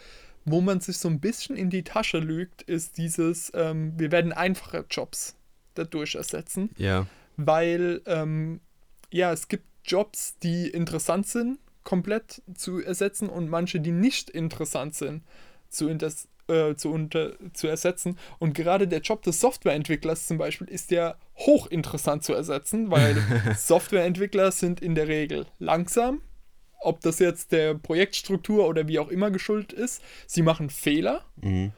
wo man sich so ein bisschen in die Tasche lügt, ist dieses, ähm, wir werden einfache Jobs dadurch ersetzen. Ja. Weil, ähm, ja, es gibt Jobs, die interessant sind, komplett zu ersetzen und manche, die nicht interessant sind, zu, äh, zu, unter zu ersetzen. Und gerade der Job des Softwareentwicklers zum Beispiel ist ja hochinteressant zu ersetzen, weil Softwareentwickler sind in der Regel langsam, ob das jetzt der Projektstruktur oder wie auch immer geschuldet ist. Sie machen Fehler Mhm.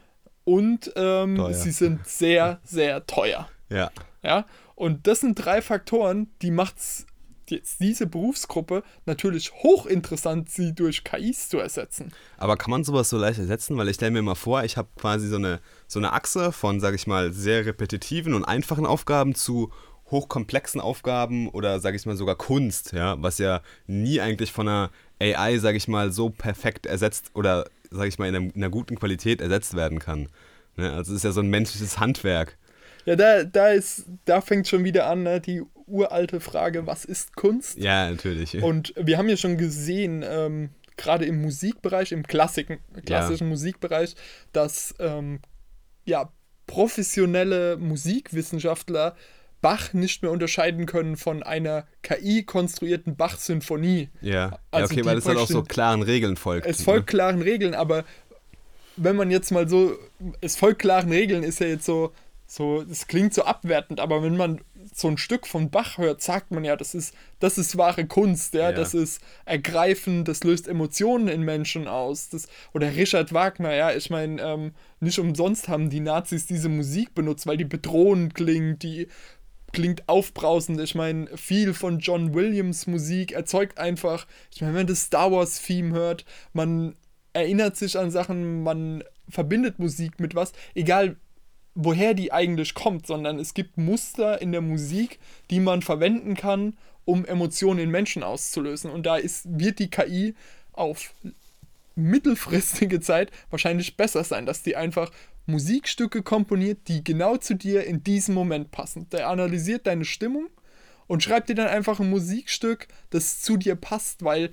und ähm, sie sind sehr, sehr teuer. Ja. Ja, und das sind drei Faktoren, die macht's jetzt diese Berufsgruppe natürlich hochinteressant, sie durch KIs zu ersetzen. Aber kann man sowas so leicht ersetzen? Weil ich stelle mir mal vor, ich habe quasi so eine, so eine Achse von, sage ich mal, sehr repetitiven und einfachen Aufgaben zu hochkomplexen Aufgaben oder, sage ich mal, sogar Kunst, ja, was ja nie eigentlich von einer AI, sage ich mal, so perfekt ersetzt oder, sage ich mal, in einer, in einer guten Qualität ersetzt werden kann. Ne? Also es ist ja so ein menschliches Handwerk. Ja, da, da ist, da fängt schon wieder an, ne, die uralte Frage, was ist Kunst? Ja, natürlich. Und wir haben ja schon gesehen, ähm, gerade im Musikbereich, im Klassiken, klassischen Musikbereich, dass ähm, ja, professionelle Musikwissenschaftler Bach nicht mehr unterscheiden können von einer KI-konstruierten Bach-Symphonie. ja. ja, also okay, die weil es dann auch so klaren Regeln folgt. Es folgt klaren Regeln, aber wenn man jetzt mal so, es folgt klaren Regeln, ist ja jetzt so, so, es klingt so abwertend, aber wenn man so ein Stück von Bach hört, sagt man ja, das ist, das ist wahre Kunst, ja, Ja. das ist ergreifend, das löst Emotionen in Menschen aus. Das, oder Richard Wagner, ja, ich meine, ähm, nicht umsonst haben die Nazis diese Musik benutzt, weil die bedrohend klingt, die klingt aufbrausend. Ich meine, viel von John Williams Musik erzeugt einfach, ich meine, wenn man das Star Wars Theme hört, man erinnert sich an Sachen, man verbindet Musik mit was, egal woher die eigentlich kommt, sondern es gibt Muster in der Musik, die man verwenden kann, um Emotionen in Menschen auszulösen. Und da ist, wird die KI auf mittelfristige Zeit wahrscheinlich besser sein, dass die einfach Musikstücke komponiert, die genau zu dir in diesem Moment passen. Der analysiert deine Stimmung und schreibt dir dann einfach ein Musikstück, das zu dir passt, weil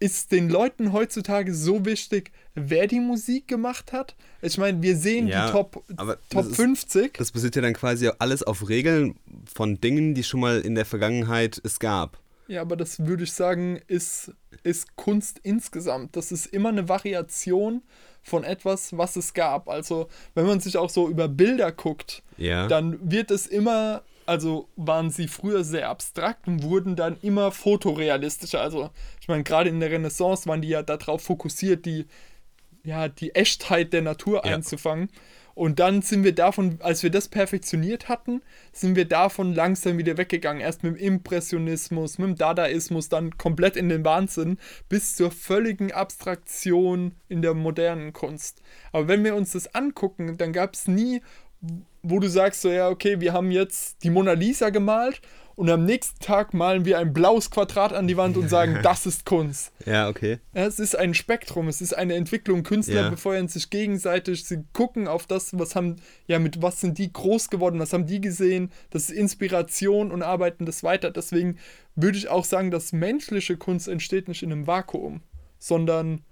ist den Leuten heutzutage so wichtig, wer die Musik gemacht hat? Ich meine, wir sehen Ja, die Top, aber Top das ist- 50. Das basiert ja dann quasi alles auf Regeln von Dingen, die schon mal in der Vergangenheit es gab. Ja, aber das würde ich sagen, ist, ist Kunst insgesamt. Das ist immer eine Variation von etwas, was es gab. Also, wenn man sich auch so über Bilder guckt, Ja. dann wird es immer, also waren sie früher sehr abstrakt und wurden dann immer fotorealistischer. Also, ich meine, gerade in der Renaissance waren die ja darauf fokussiert, die, ja, die Echtheit der Natur Ja. einzufangen. Und dann sind wir davon, als wir das perfektioniert hatten, sind wir davon langsam wieder weggegangen. Erst mit dem Impressionismus, mit dem Dadaismus, dann komplett in den Wahnsinn, bis zur völligen Abstraktion in der modernen Kunst. Aber wenn wir uns das angucken, dann gab es nie, wo du sagst, so ja, okay, wir haben jetzt die Mona Lisa gemalt und am nächsten Tag malen wir ein blaues Quadrat an die Wand und sagen, das ist Kunst. Ja, okay. Es ist ein Spektrum, es ist eine Entwicklung. Künstler Ja. befeuern sich gegenseitig, sie gucken auf das, was haben, ja, mit was sind die groß geworden, was haben die gesehen, das ist Inspiration und arbeiten das weiter. Deswegen würde ich auch sagen, dass menschliche Kunst entsteht nicht in einem Vakuum, sondern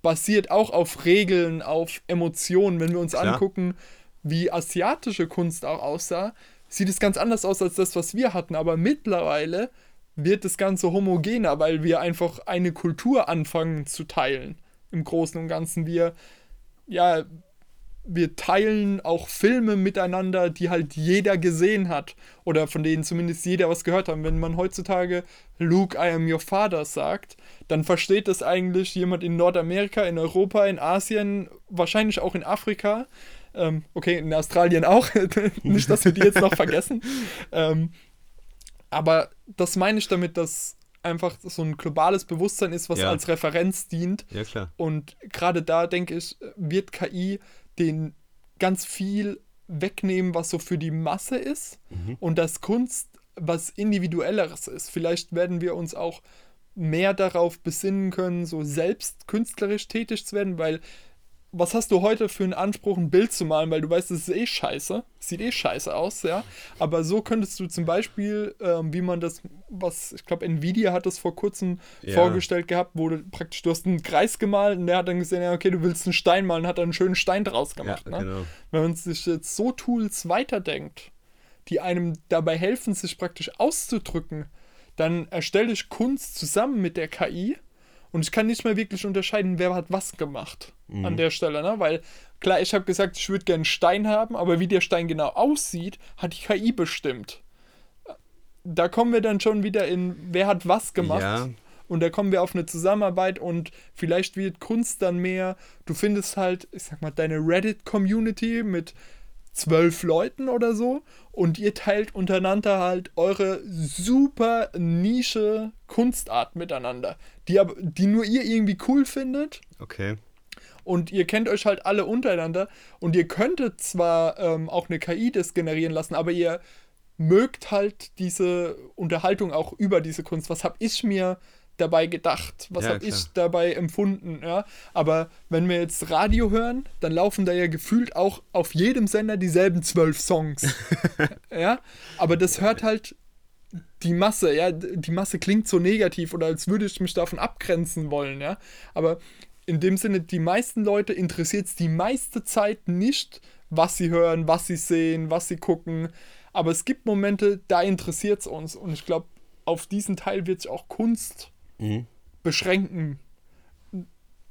basiert auch auf Regeln, auf Emotionen. Wenn wir uns Klar. angucken, wie asiatische Kunst auch aussah, sieht es ganz anders aus als das, was wir hatten. Aber mittlerweile wird das Ganze homogener, weil wir einfach eine Kultur anfangen zu teilen. Im Großen und Ganzen. Wir, ja, wir teilen auch Filme miteinander, die halt jeder gesehen hat. Oder von denen zumindest jeder was gehört hat. Wenn man heutzutage Luke, I am your father sagt, dann versteht das eigentlich jemand in Nordamerika, in Europa, in Asien, wahrscheinlich auch in Afrika. Ähm, okay, in Australien auch. Nicht, dass wir die jetzt noch vergessen. Ähm, aber das meine ich damit, dass einfach so ein globales Bewusstsein ist, was Ja. als Referenz dient. Ja, klar. Und gerade da, denke ich, wird KI den ganz viel wegnehmen, was so für die Masse ist. Und dass Kunst was Individuelleres ist. Vielleicht werden wir uns auch mehr darauf besinnen können, so selbst künstlerisch tätig zu werden, weil was hast du heute für einen Anspruch, ein Bild zu malen, weil du weißt, das ist eh scheiße, sieht eh scheiße aus, ja. Aber so könntest du zum Beispiel, ähm, wie man das, was, ich glaube, Nvidia hat das vor kurzem Ja. vorgestellt gehabt, wo du praktisch, du hast einen Kreis gemalt und der hat dann gesehen, ja, okay, du willst einen Stein malen, hat dann einen schönen Stein draus gemacht, ja, ne? genau. Wenn man sich jetzt so Tools weiterdenkt, die einem dabei helfen, sich praktisch auszudrücken, dann erstelle ich Kunst zusammen mit der KI und ich kann nicht mehr wirklich unterscheiden, wer hat was gemacht an der Stelle, ne? Weil klar, ich habe gesagt, ich würde gerne einen Stein haben, aber wie der Stein genau aussieht, hat die KI bestimmt. Da kommen wir dann schon wieder in, wer hat was gemacht. Ja. Und da kommen wir auf eine Zusammenarbeit und vielleicht wird Kunst dann mehr, du findest halt, ich sag mal, deine Reddit-Community mit zwölf Leuten oder so und ihr teilt untereinander halt eure super Nische Kunstart miteinander, die, aber, die nur ihr irgendwie cool findet Okay. und ihr kennt euch halt alle untereinander und ihr könntet zwar ähm, auch eine KI das generieren lassen, aber ihr mögt halt diese Unterhaltung auch über diese Kunst. Was habe ich mir dabei gedacht? Was Ja, habe ich dabei empfunden? Ja? Aber wenn wir jetzt Radio hören, dann laufen da ja gefühlt auch auf jedem Sender dieselben zwölf Songs. ja, aber das hört halt die Masse, ja, die Masse klingt so negativ oder als würde ich mich davon abgrenzen wollen, ja. Aber in dem Sinne, die meisten Leute interessiert es die meiste Zeit nicht, was sie hören, was sie sehen, was sie gucken. Aber es gibt Momente, da interessiert es uns. Und ich glaube, auf diesen Teil wird sich auch Kunst Mhm. beschränken.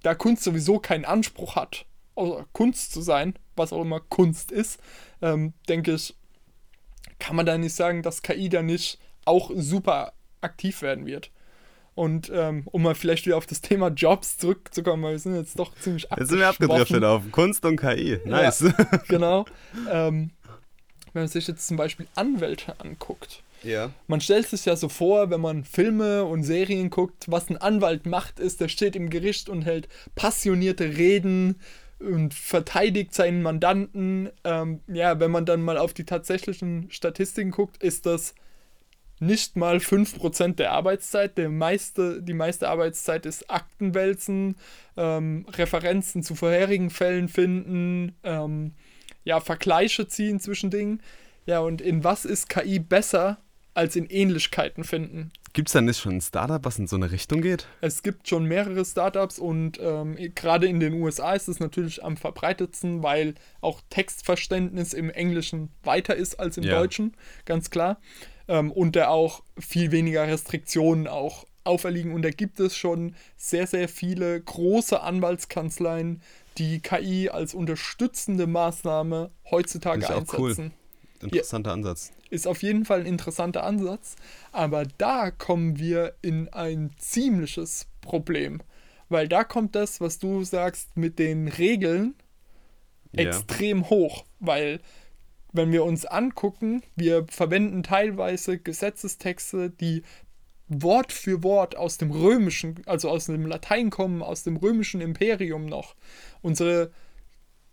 Da Kunst sowieso keinen Anspruch hat, außer Kunst zu sein, was auch immer Kunst ist, ähm, denke ich, kann man da nicht sagen, dass KI da nicht auch super aktiv werden wird. Und ähm, um mal vielleicht wieder auf das Thema Jobs zurückzukommen, weil wir sind jetzt doch ziemlich Jetzt sind wir abgedriftet auf Kunst und KI. Nice. Ja, genau. ähm, wenn man sich jetzt zum Beispiel Anwälte anguckt, Ja. man stellt sich ja so vor, wenn man Filme und Serien guckt, was ein Anwalt macht, ist, der steht im Gericht und hält passionierte Reden und verteidigt seinen Mandanten. Ähm, ja, wenn man dann mal auf die tatsächlichen Statistiken guckt, ist das nicht mal 5% der Arbeitszeit. Der meiste, die meiste Arbeitszeit ist Aktenwälzen, ähm, Referenzen zu vorherigen Fällen finden, ähm, ja, Vergleiche ziehen zwischen Dingen. Ja, und in was ist KI besser als in Ähnlichkeiten finden? Gibt es da nicht schon ein Startup, was in so eine Richtung geht? Es gibt schon mehrere Startups und ähm, gerade in den USA ist es natürlich am verbreitetsten, weil auch Textverständnis im Englischen weiter ist als im Ja. Deutschen, ganz klar. Ähm, und da auch viel weniger Restriktionen auch auferliegen. Und da gibt es schon sehr, sehr viele große Anwaltskanzleien, die KI als unterstützende Maßnahme heutzutage auch cool. einsetzen Interessanter Ansatz. Ist auf jeden Fall ein interessanter Ansatz, aber da kommen wir in ein ziemliches Problem, weil da kommt das, was du sagst, mit den Regeln Ja. extrem hoch, weil wenn wir uns angucken, wir verwenden teilweise Gesetzestexte, die Wort für Wort aus dem römischen, also aus dem Latein kommen, aus dem römischen Imperium noch. Unsere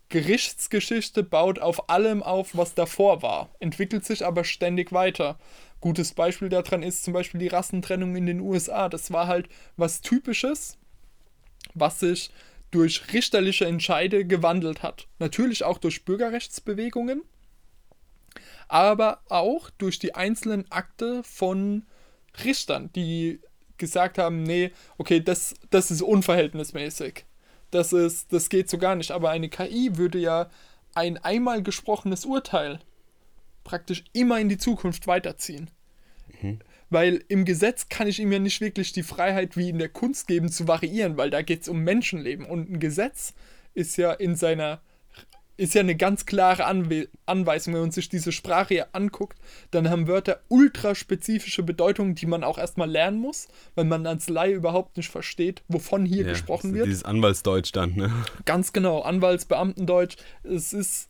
Gerichtsgeschichte baut auf allem auf, was davor war, entwickelt sich aber ständig weiter. Gutes Beispiel daran ist zum Beispiel die Rassentrennung in den USA. Das war halt was Typisches, was sich durch richterliche Entscheide gewandelt hat. Natürlich auch durch Bürgerrechtsbewegungen, aber auch durch die einzelnen Akte von Richtern, die gesagt haben, nee, okay, das, das ist unverhältnismäßig. Das ist, das geht so gar nicht. Aber eine KI würde ja ein einmal gesprochenes Urteil praktisch immer in die Zukunft weiterziehen. Weil im Gesetz kann ich ihm ja nicht wirklich die Freiheit wie in der Kunst geben zu variieren, weil da geht es um Menschenleben. Und ein Gesetz ist ja in seiner ist ja eine ganz klare Anwe Anweisung. Wenn man sich diese Sprache hier anguckt, dann haben Wörter ultraspezifische Bedeutungen, die man auch erstmal lernen muss, weil man als Laie überhaupt nicht versteht, wovon hier Ja, gesprochen wird. Dieses Anwaltsdeutsch dann, ne? Ganz genau, Anwaltsbeamtendeutsch. Es ist.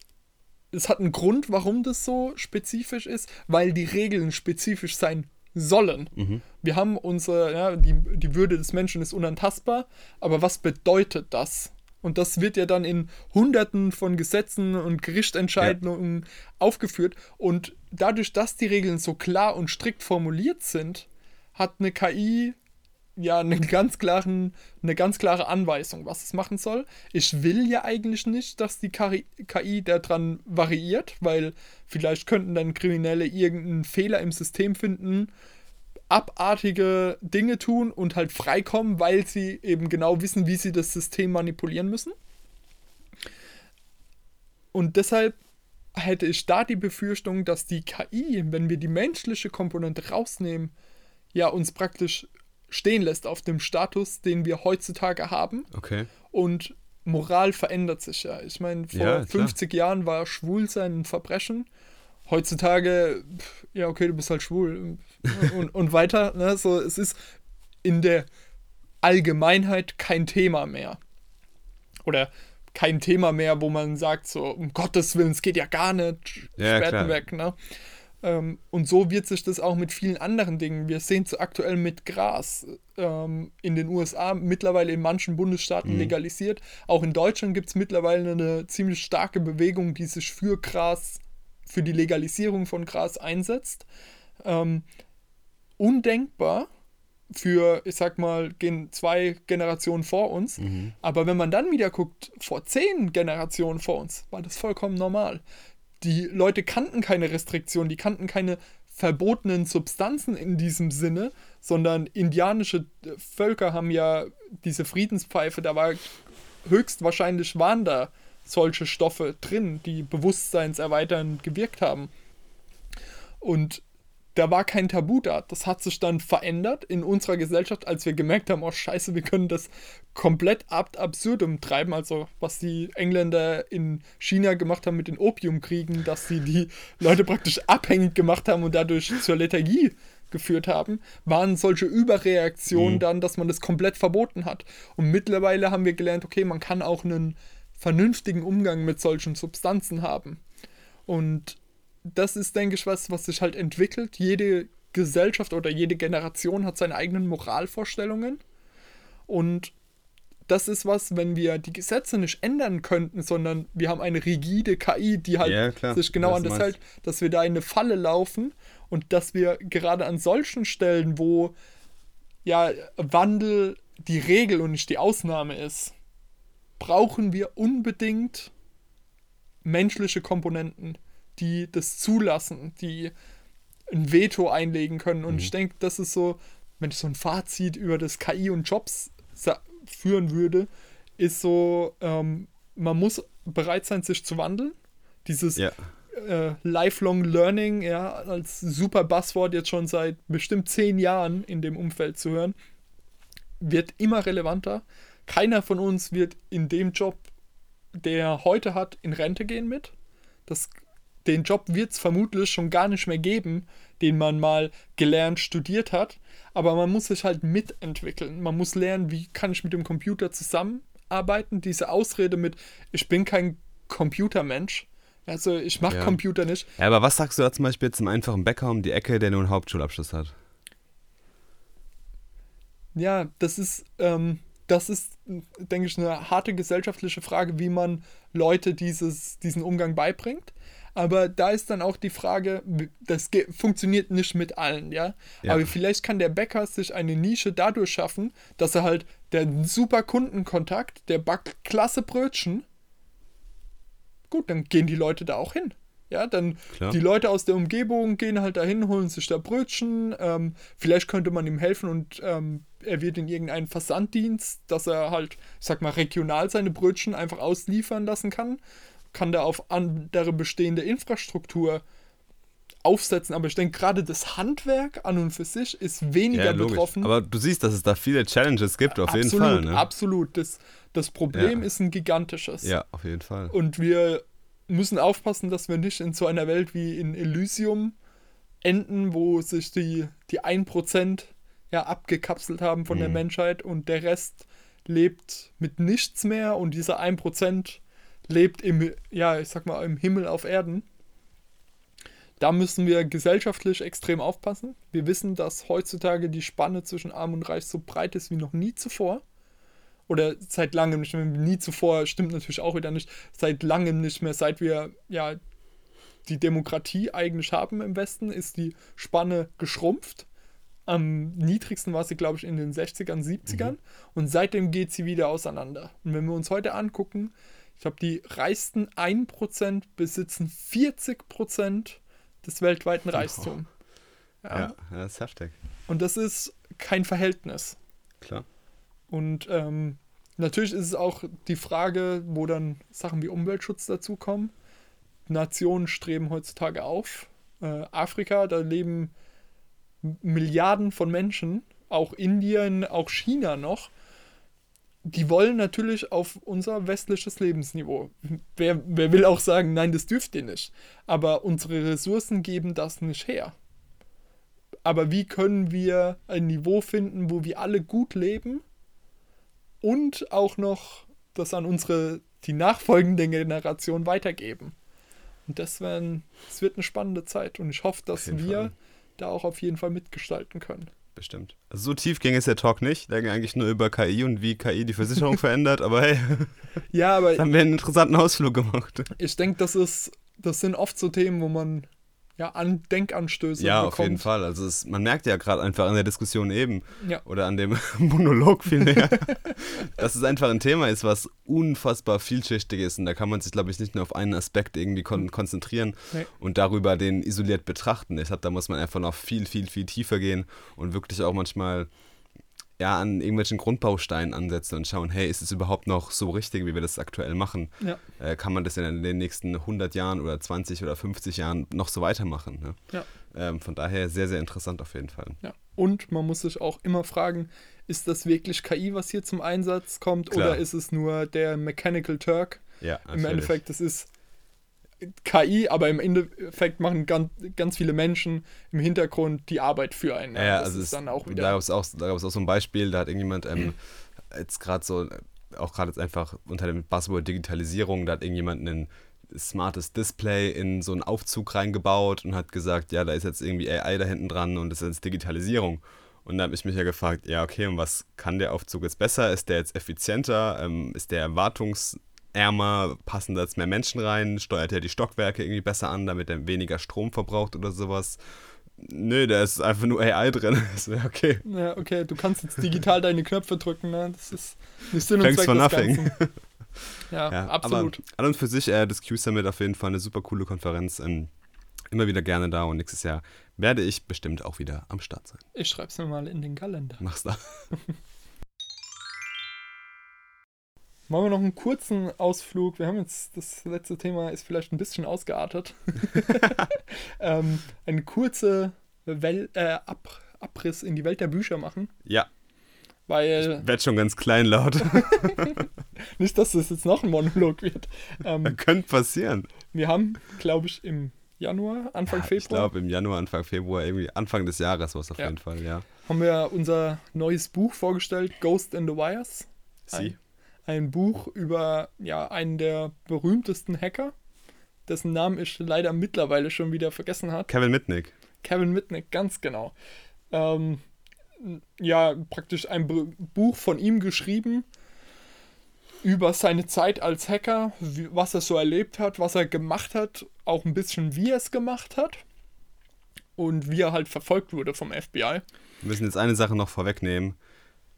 Es hat einen Grund, warum das so spezifisch ist, weil die Regeln spezifisch sein sollen. Mhm. Wir haben unsere, ja, die, die Würde des Menschen ist unantastbar, aber was bedeutet das? Und das wird ja dann in Hunderten von Gesetzen und Gerichtsentscheidungen aufgeführt. Und dadurch, dass die Regeln so klar und strikt formuliert sind, hat eine KI ja einen ganz klaren, eine ganz klare Anweisung, was es machen soll. Ich will ja eigentlich nicht, dass die KI daran variiert, weil vielleicht könnten dann Kriminelle irgendeinen Fehler im System finden, abartige Dinge tun und halt freikommen, weil sie eben genau wissen, wie sie das System manipulieren müssen. Und deshalb hätte ich da die Befürchtung, dass die KI, wenn wir die menschliche Komponente rausnehmen, ja uns praktisch stehen lässt auf dem Status, den wir heutzutage haben. Okay. Und Moral verändert sich ja. Ich meine, vor Ja, klar. 50 Jahren war Schwulsein ein Verbrechen. Heutzutage, pff, ja, okay, du bist halt schwul. Und, und weiter. Ne? So, es ist in der Allgemeinheit kein Thema mehr. Oder kein Thema mehr, wo man sagt, so, um Gottes Willen, es geht ja gar nicht. Ja, weg, ne? Ähm, und so wird sich das auch mit vielen anderen Dingen. Wir sehen es aktuell mit Gras ähm, in den USA mittlerweile in manchen Bundesstaaten Mhm. legalisiert. Auch in Deutschland gibt es mittlerweile eine ziemlich starke Bewegung, die sich für Gras, für die Legalisierung von Gras einsetzt. Ähm, undenkbar für, ich sag mal, gehen zwei Generationen vor uns. Mhm. Aber wenn man dann wieder guckt, vor zehn Generationen vor uns, war das vollkommen normal. Die Leute kannten keine Restriktionen, die kannten keine verbotenen Substanzen in diesem Sinne, sondern indianische äh, Völker haben ja diese Friedenspfeife, da war höchstwahrscheinlich waren da solche Stoffe drin, die bewusstseinserweiternd gewirkt haben. Und da war kein Tabu da. Das hat sich dann verändert in unserer Gesellschaft, als wir gemerkt haben, oh scheiße, wir können das komplett ab absurdum treiben. Also was die Engländer in China gemacht haben mit den Opiumkriegen, dass sie die Leute praktisch abhängig gemacht haben und dadurch zur Lethargie geführt haben, waren solche Überreaktionen Mhm. dann, dass man das komplett verboten hat. Und mittlerweile haben wir gelernt, okay, man kann auch einen vernünftigen Umgang mit solchen Substanzen haben. Und das ist, denke ich, was, was sich halt entwickelt. Jede Gesellschaft oder jede Generation hat seine eigenen Moralvorstellungen. Und das ist was, wenn wir die Gesetze nicht ändern könnten, sondern wir haben eine rigide KI, die halt Ja, sich genau Was an das meinst. hält, dass wir da in eine Falle laufen und dass wir gerade an solchen Stellen, wo ja Wandel die Regel und nicht die Ausnahme ist, brauchen wir unbedingt menschliche Komponenten, die das zulassen, die ein Veto einlegen können. Und ich denke, das ist so, wenn ich so ein Fazit über das KI und Jobs führen würde, ist so, ähm, man muss bereit sein, sich zu wandeln. Dieses Ja. äh, Lifelong Learning, ja, als super Buzzword jetzt schon seit bestimmt zehn Jahren in dem Umfeld zu hören, wird immer relevanter. Keiner von uns wird in dem Job, der er heute hat, in Rente gehen mit. Das, den Job wird es vermutlich schon gar nicht mehr geben, den man mal gelernt, studiert hat. Aber man muss sich halt mitentwickeln. Man muss lernen, wie kann ich mit dem Computer zusammenarbeiten. Diese Ausrede mit, ich bin kein Computermensch. Also ich mache Ja. Computer nicht. ja, aber was sagst du da zum Beispiel zum einfachen Bäcker um die Ecke, der nur einen Hauptschulabschluss hat? Ja, das ist, ähm, das ist, denke ich, eine harte gesellschaftliche Frage, wie man Leute dieses, diesen Umgang beibringt. Aber da ist dann auch die Frage, das funktioniert nicht mit allen, ja? Ja. Aber vielleicht kann der Bäcker sich eine Nische dadurch schaffen, dass er halt der super Kundenkontakt, der backt klasse Brötchen. Gut, dann gehen die Leute da auch hin. Ja, dann Klar. die Leute aus der Umgebung gehen halt dahin, holen sich da Brötchen. Ähm, vielleicht könnte man ihm helfen und ähm, er wird in irgendeinen Versanddienst, dass er halt, ich sag mal, regional seine Brötchen einfach ausliefern lassen kann. Kann da auf andere bestehende Infrastruktur aufsetzen. Aber ich denke, gerade das Handwerk an und für sich ist weniger Ja, betroffen. Aber du siehst, dass es da viele Challenges gibt, auf jeden absolut, Fall. Ne? absolut. Das, das Problem Ja. ist ein gigantisches. Ja, auf jeden Fall. Und wir müssen aufpassen, dass wir nicht in so einer Welt wie in Elysium enden, wo sich die, die 1% ja abgekapselt haben von der Mhm. Menschheit und der Rest lebt mit nichts mehr und dieser 1% lebt im, ja, ich sag mal, im Himmel auf Erden. Da müssen wir gesellschaftlich extrem aufpassen. Wir wissen, dass heutzutage die Spanne zwischen Arm und Reich so breit ist wie noch nie zuvor. Oder seit langem nicht mehr. Nie zuvor stimmt natürlich auch wieder nicht. Seit langem nicht mehr. Seit wir ja die Demokratie eigentlich haben im Westen, ist die Spanne geschrumpft. Am niedrigsten war sie, glaube ich, in den 60ern, 70ern. Mhm. Und seitdem geht sie wieder auseinander. Und wenn wir uns heute angucken, ich glaube, die reichsten 1% besitzen 40% des weltweiten Reichtums. Ja. ja, das ist heftig. Und das ist kein Verhältnis. Klar. Und ähm, natürlich ist es auch die Frage, wo dann Sachen wie Umweltschutz dazukommen. Nationen streben heutzutage auf. Äh, Afrika, da leben Milliarden von Menschen, auch Indien, auch China noch. Die wollen natürlich auf unser westliches Lebensniveau. Wer, wer will auch sagen, nein, das dürft ihr nicht. Aber unsere Ressourcen geben das nicht her. Aber wie können wir ein Niveau finden, wo wir alle gut leben und auch noch das an unsere, die nachfolgende Generation weitergeben? Und das, werden, das wird eine spannende Zeit und ich hoffe, dass wir Fall. Da auch auf jeden Fall mitgestalten können. Bestimmt. Also so tief ging es der Talk nicht. Der ging eigentlich nur über KI und wie KI die Versicherung verändert, aber hey. Ja, aber. haben wir einen interessanten Ausflug gemacht. Ich denke, das ist, das sind oft so Themen, wo man ja, an Denkanstöße Ja, bekommt. auf jeden Fall. Also es, man merkt ja gerade einfach an der Diskussion eben ja. oder an dem Monolog vielmehr, dass es einfach ein Thema ist, was unfassbar vielschichtig ist und da kann man sich, glaube ich, nicht nur auf einen Aspekt irgendwie kon mhm. konzentrieren nee. und darüber den isoliert betrachten. Ich glaube, da muss man einfach noch viel, viel, viel tiefer gehen und wirklich auch manchmal ja, an irgendwelchen Grundbausteinen ansetzen und schauen, hey, ist es überhaupt noch so richtig, wie wir das aktuell machen? Ja. Äh, kann man das in den nächsten 100 Jahren oder 20 oder 50 Jahren noch so weitermachen? Ne? Ja. Ähm, von daher sehr, sehr interessant auf jeden Fall. Ja. Und man muss sich auch immer fragen, ist das wirklich KI, was hier zum Einsatz kommt, Klar. oder ist es nur der Mechanical Turk? Ja, Im Endeffekt, das ist KI, aber im Endeffekt machen ganz, ganz viele Menschen im Hintergrund die Arbeit für einen. Ja, das also ist dann auch wieder. Da gab es auch, auch so ein Beispiel, da hat irgendjemand ähm, jetzt gerade so, auch gerade jetzt einfach unter dem Buzzword Digitalisierung, da hat irgendjemand ein smartes Display in so einen Aufzug reingebaut und hat gesagt, ja, da ist jetzt irgendwie AI da hinten dran und das ist jetzt Digitalisierung. Und da habe ich mich ja gefragt, ja, okay, und was kann der Aufzug jetzt besser? Ist der jetzt effizienter? Ähm, ist der erwartungs ärmer, passen da jetzt mehr Menschen rein, steuert er die Stockwerke irgendwie besser an, damit er weniger Strom verbraucht oder sowas. Nö, da ist einfach nur AI drin. Das wäre okay. Ja, okay, du kannst jetzt digital deine Knöpfe drücken, ne? Das ist nicht Sinn und Thanks Zweck for nothing. Ja, ja, absolut. Aber an und für sich, äh, das Q-Summit auf jeden Fall eine super coole Konferenz. Ähm, immer wieder gerne da und nächstes Jahr werde ich bestimmt auch wieder am Start sein. Ich schreib's mir mal in den Kalender. Mach's da. Machen wir noch einen kurzen Ausflug. Wir haben jetzt, das letzte Thema ist vielleicht ein bisschen ausgeartet. ähm, eine kurze Wel äh, Ab Abriss in die Welt der Bücher machen. Ja. Weil. Ich werde schon ganz kleinlaut. Nicht, dass das jetzt noch ein Monolog wird. Ähm, Könnte passieren. Wir haben, glaube ich, im Januar, Anfang ja, Februar. Ich glaube, im Januar, Anfang Februar, irgendwie Anfang des Jahres war es auf ja. jeden Fall, ja. Haben wir unser neues Buch vorgestellt, Ghost in the Wires. Sie ein Buch über ja, einen der berühmtesten Hacker, dessen Namen ich leider mittlerweile schon wieder vergessen habe. Kevin Mitnick. Kevin Mitnick, ganz genau. Ähm, ja, praktisch ein Buch von ihm geschrieben über seine Zeit als Hacker, was er so erlebt hat, was er gemacht hat, auch ein bisschen wie er es gemacht hat und wie er halt verfolgt wurde vom FBI. Wir müssen jetzt eine Sache noch vorwegnehmen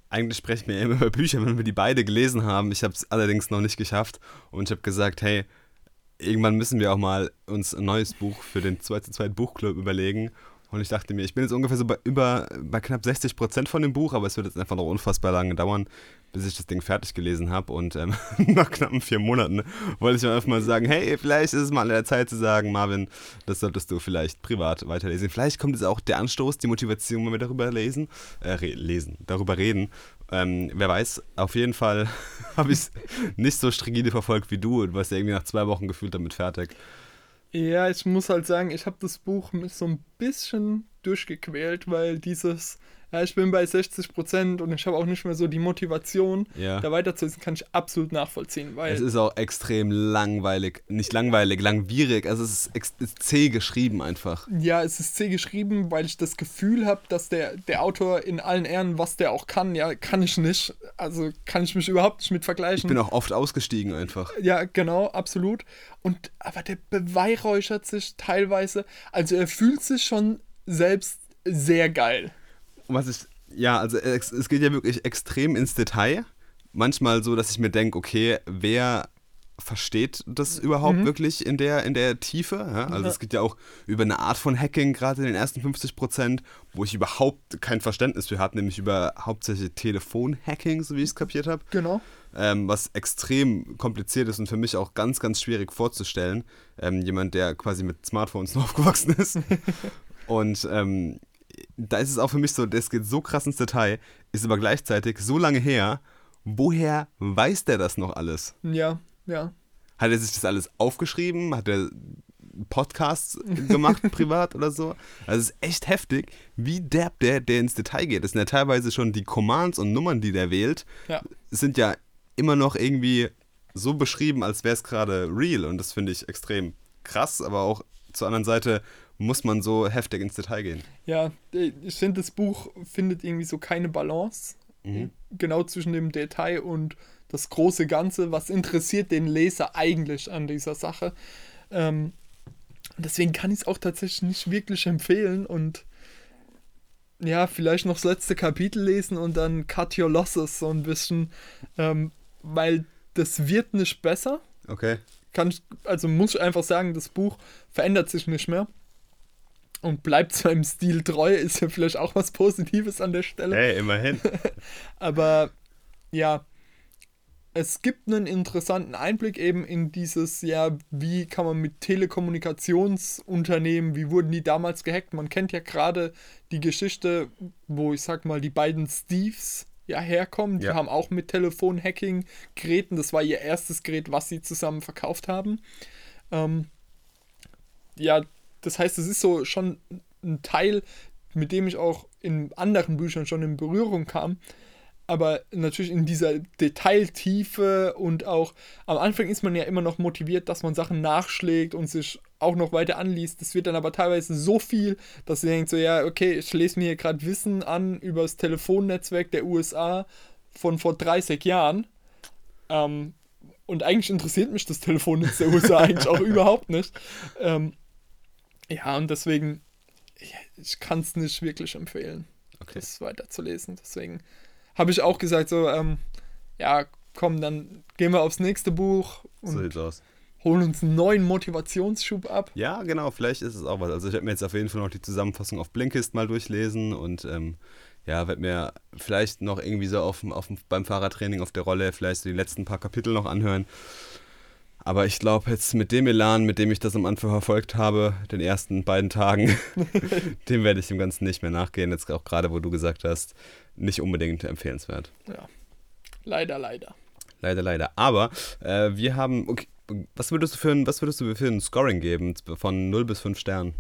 eigentlich sprechen wir immer über Bücher, wenn wir die beide gelesen haben. Ich habe es allerdings noch nicht geschafft und ich habe gesagt, hey, irgendwann müssen wir auch mal uns ein neues Buch für den 2 zu 2 Buchclub überlegen. Und ich dachte mir, ich bin jetzt ungefähr so bei, über, bei knapp 60 Prozent von dem Buch, aber es wird jetzt einfach noch unfassbar lange dauern, bis ich das Ding fertig gelesen habe. Und ähm, nach knappen vier Monaten wollte ich mir einfach mal sagen, hey, vielleicht ist es mal an der Zeit zu sagen, Marvin, das solltest du vielleicht privat weiterlesen. Vielleicht kommt jetzt auch der Anstoß, die Motivation, wenn wir darüber lesen, äh, lesen, darüber reden. Ähm, wer weiß, auf jeden Fall habe ich es nicht so strigide verfolgt wie du und warst ja irgendwie nach zwei Wochen gefühlt damit fertig. Ja, ich muss halt sagen, ich habe das Buch mit so ein bisschen durchgequält, weil dieses ja, ich bin bei 60 Prozent und ich habe auch nicht mehr so die Motivation, ja. da weiterzulesen, kann ich absolut nachvollziehen. Weil es ist auch extrem langweilig, nicht langweilig, langwierig, also es ist, ist zäh geschrieben einfach. Ja, es ist zäh geschrieben, weil ich das Gefühl habe, dass der, der Autor in allen Ehren, was der auch kann, ja, kann ich nicht. Also kann ich mich überhaupt nicht mit vergleichen. Ich bin auch oft ausgestiegen einfach. Ja, genau, absolut. Und aber der beweihräuchert sich teilweise, also er fühlt sich schon selbst sehr geil was ich, ja, also es, es geht ja wirklich extrem ins Detail. Manchmal so, dass ich mir denke, okay, wer versteht das überhaupt Mhm. wirklich in der, in der Tiefe? Ja? Also Ja. es geht ja auch über eine Art von Hacking, gerade in den ersten 50 Prozent, wo ich überhaupt kein Verständnis für hatte, nämlich über hauptsächlich Telefon-Hacking, so wie ich es kapiert habe Genau. ähm, was extrem kompliziert ist und für mich auch ganz, ganz schwierig vorzustellen. Ähm, jemand, der quasi mit Smartphones noch aufgewachsen ist. und ähm, da ist es auch für mich so, das geht so krass ins Detail, ist aber gleichzeitig so lange her. Woher weiß der das noch alles? Ja, ja. Hat er sich das alles aufgeschrieben? Hat er Podcasts gemacht privat oder so? Also es ist echt heftig, wie derb der, der ins Detail geht. Das sind ja teilweise schon die Commands und Nummern, die der wählt, Ja. sind ja immer noch irgendwie so beschrieben, als wäre es gerade real. Und das finde ich extrem krass, aber auch zur anderen Seite muss man so heftig ins Detail gehen. Ja, äh, ich finde, das Buch findet irgendwie so keine Balance. Mhm. Genau zwischen dem Detail und das große Ganze. Was interessiert den Leser eigentlich an dieser Sache? Ähm, deswegen kann ich es auch tatsächlich nicht wirklich empfehlen und ja, vielleicht noch das letzte Kapitel lesen und dann cut your losses so ein bisschen, ähm, weil das wird nicht besser. Okay. kann ich, also muss ich einfach sagen, das Buch verändert sich nicht mehr und bleibt seinem Stil treu, ist ja vielleicht auch was Positives an der Stelle. Hey, immerhin. Aber ja, es gibt einen interessanten Einblick eben in dieses, ja, wie kann man mit Telekommunikationsunternehmen, wie wurden die damals gehackt? Man kennt ja gerade die Geschichte, wo ich sag mal, die beiden Steves ja herkommen. Die Ja. haben auch mit Telefon-Hacking-Geräten, das war ihr erstes Gerät, was sie zusammen verkauft haben. Ähm, ja, das heißt, es ist so schon ein Teil, mit dem ich auch in anderen Büchern schon in Berührung kam. Aber natürlich in dieser Detailtiefe und auch am Anfang ist man ja immer noch motiviert, dass man Sachen nachschlägt und sich auch noch weiter anliest. Das wird dann aber teilweise so viel, dass ihr denkt so, ja, okay, ich lese mir hier gerade Wissen an über das Telefonnetzwerk der USA von vor 30 Jahren. Ähm, und eigentlich interessiert mich das Telefonnetz der USA eigentlich auch überhaupt nicht. Ähm, ja, und deswegen, ich, ich kann es nicht wirklich empfehlen, Okay. das weiterzulesen. Deswegen habe ich auch gesagt, so, ähm, ja, komm, dann gehen wir aufs nächste Buch So und sieht's aus. holen uns einen neuen Motivationsschub ab. Ja, genau, vielleicht ist es auch was. Also ich werde mir jetzt auf jeden Fall noch die Zusammenfassung auf Blinkist mal durchlesen und ähm, ja, werde mir vielleicht noch irgendwie so auf, dem- auf, beim Fahrradtraining auf der Rolle vielleicht so die letzten paar Kapitel noch anhören. Aber ich glaube jetzt mit dem Elan, mit dem ich das am Anfang verfolgt habe, den ersten beiden Tagen, dem werde ich dem Ganzen nicht mehr nachgehen. Jetzt auch gerade, wo du gesagt hast, nicht unbedingt empfehlenswert. Ja, leider, leider. Leider, leider. Aber äh, wir haben, okay, was würdest du für ein, was würdest du für ein Scoring geben von 0 bis 5 Sternen?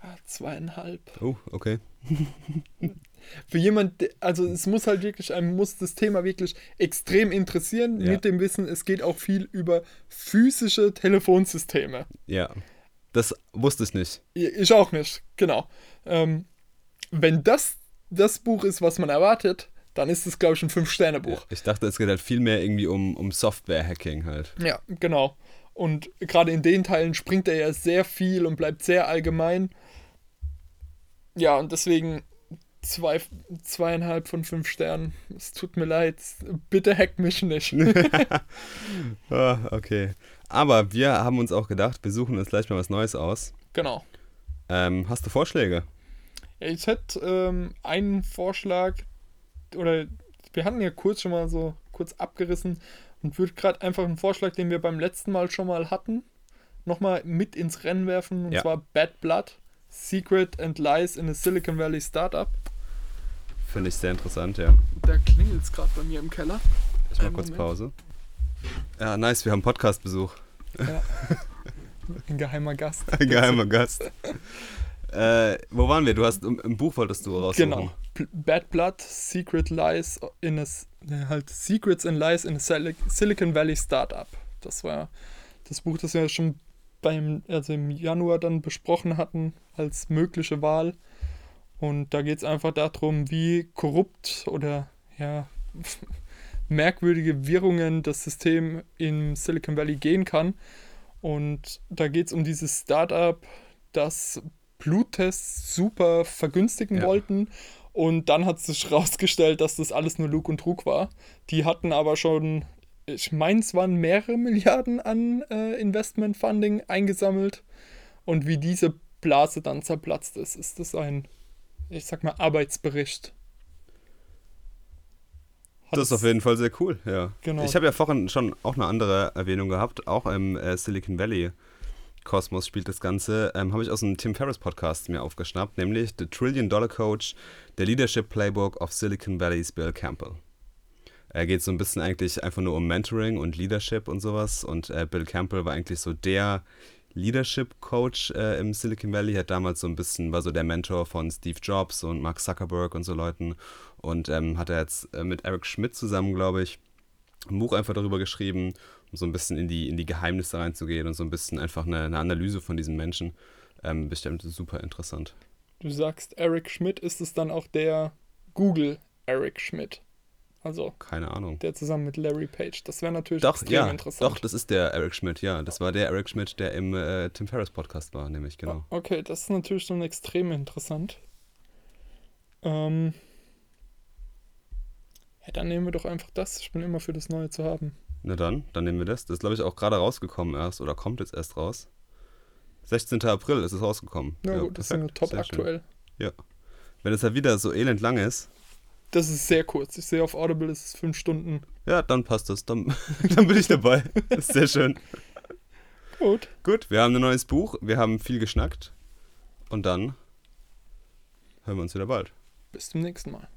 Ah, Zweieinhalb. Oh, okay. Für jemand, also es muss halt wirklich, einem muss das Thema wirklich extrem interessieren, Ja. mit dem Wissen, es geht auch viel über physische Telefonsysteme. Ja. Das wusste ich nicht. Ich auch nicht, genau. Ähm, wenn das das Buch ist, was man erwartet, dann ist es, glaube ich, ein Fünf-Sterne-Buch. Ich dachte, es geht halt viel mehr irgendwie um, um Software-Hacking halt. Ja. genau. Und gerade in den Teilen springt er ja sehr viel und bleibt sehr allgemein. Ja, und deswegen zwei, zweieinhalb von fünf Sternen. Es tut mir leid. Bitte hackt mich nicht. Ah, okay. Aber wir haben uns auch gedacht, wir suchen uns gleich mal was Neues aus. genau. Ähm, hast du Vorschläge? Ja, ich hätte ähm, einen Vorschlag, oder wir hatten ja kurz schon mal so kurz abgerissen und würde gerade einfach einen Vorschlag, den wir beim letzten Mal schon mal hatten, nochmal mit ins Rennen werfen. Und Ja. zwar Bad Blood, Secret and Lies in a Silicon Valley Startup. Finde ich sehr interessant, ja. Da klingelt es gerade bei mir im Keller. Ich Einen kurz Moment. Pause. Ja, nice, wir haben Podcast-Besuch. Ja. Ein geheimer Gast. Ein geheimer Gast. Äh, wo waren wir? Du hast im, im Buch wolltest du raussuchen. Genau. P- Bad Blood, Secret Lies in a, ne, halt Secrets and Lies in a Sil- Silicon Valley Startup. Das war das Buch, das wir schon beim, also im Januar dann besprochen hatten als mögliche Wahl. Und da geht es einfach darum, wie korrupt oder ja merkwürdige Wirrungen das System im Silicon Valley gehen kann. Und da geht es um dieses Startup, das Bluttests super vergünstigen Ja. wollten. Und dann hat sich rausgestellt, dass das alles nur Lug und Trug war. Die hatten aber schon, ich meine, es waren mehrere Milliarden an äh, Investment Funding eingesammelt. Und wie diese Blase dann zerplatzt ist, ist das ein, ich sag mal, Arbeitsbericht. Hat Das ist auf jeden Fall sehr cool, ja. Genau. Ich habe ja vorhin schon auch eine andere Erwähnung gehabt, auch im äh, Silicon Valley Kosmos spielt das Ganze, ähm, habe ich aus einem Tim Ferriss Podcast mir aufgeschnappt, nämlich The Trillion Dollar Coach, der Leadership Playbook of Silicon Valley's Bill Campbell. Er geht so ein bisschen eigentlich einfach nur um Mentoring und Leadership und sowas und äh, Bill Campbell war eigentlich so der Leadership Coach äh, im Silicon Valley, hat damals so ein bisschen, war so der Mentor von Steve Jobs und Mark Zuckerberg und so Leuten und ähm, hat er jetzt äh, mit Eric Schmidt zusammen, glaube ich, ein Buch einfach darüber geschrieben, um so ein bisschen in die, in die Geheimnisse reinzugehen und so ein bisschen einfach eine, eine Analyse von diesen Menschen. Ähm, bestimmt super interessant. Du sagst Eric Schmidt, ist es dann auch der Google Eric Schmidt? Also Keine Ahnung. der zusammen mit Larry Page. Das wäre natürlich Doch, extrem ja, interessant. doch, das ist der Eric Schmidt, ja. Das war der Eric Schmidt, der im äh, Tim Ferriss Podcast war, nämlich, genau. Okay, das ist natürlich schon extrem interessant. Ähm, ja, dann nehmen wir doch einfach das. Ich bin immer für das Neue zu haben. Na dann, dann nehmen wir das. Das ist, glaube ich, auch gerade rausgekommen erst oder kommt jetzt erst raus. 16. April ist es rausgekommen. Ja, gut, das ist ja top sehr schön. aktuell. Wenn es ja wieder so elend lang ist, Das ist sehr kurz. Ich sehe auf Audible, es ist fünf Stunden. ja, dann passt das. Dann, dann bin ich dabei. Das ist sehr schön. Gut. Gut, wir haben ein neues Buch, wir haben viel geschnackt und dann hören wir uns wieder bald. Bis zum nächsten Mal.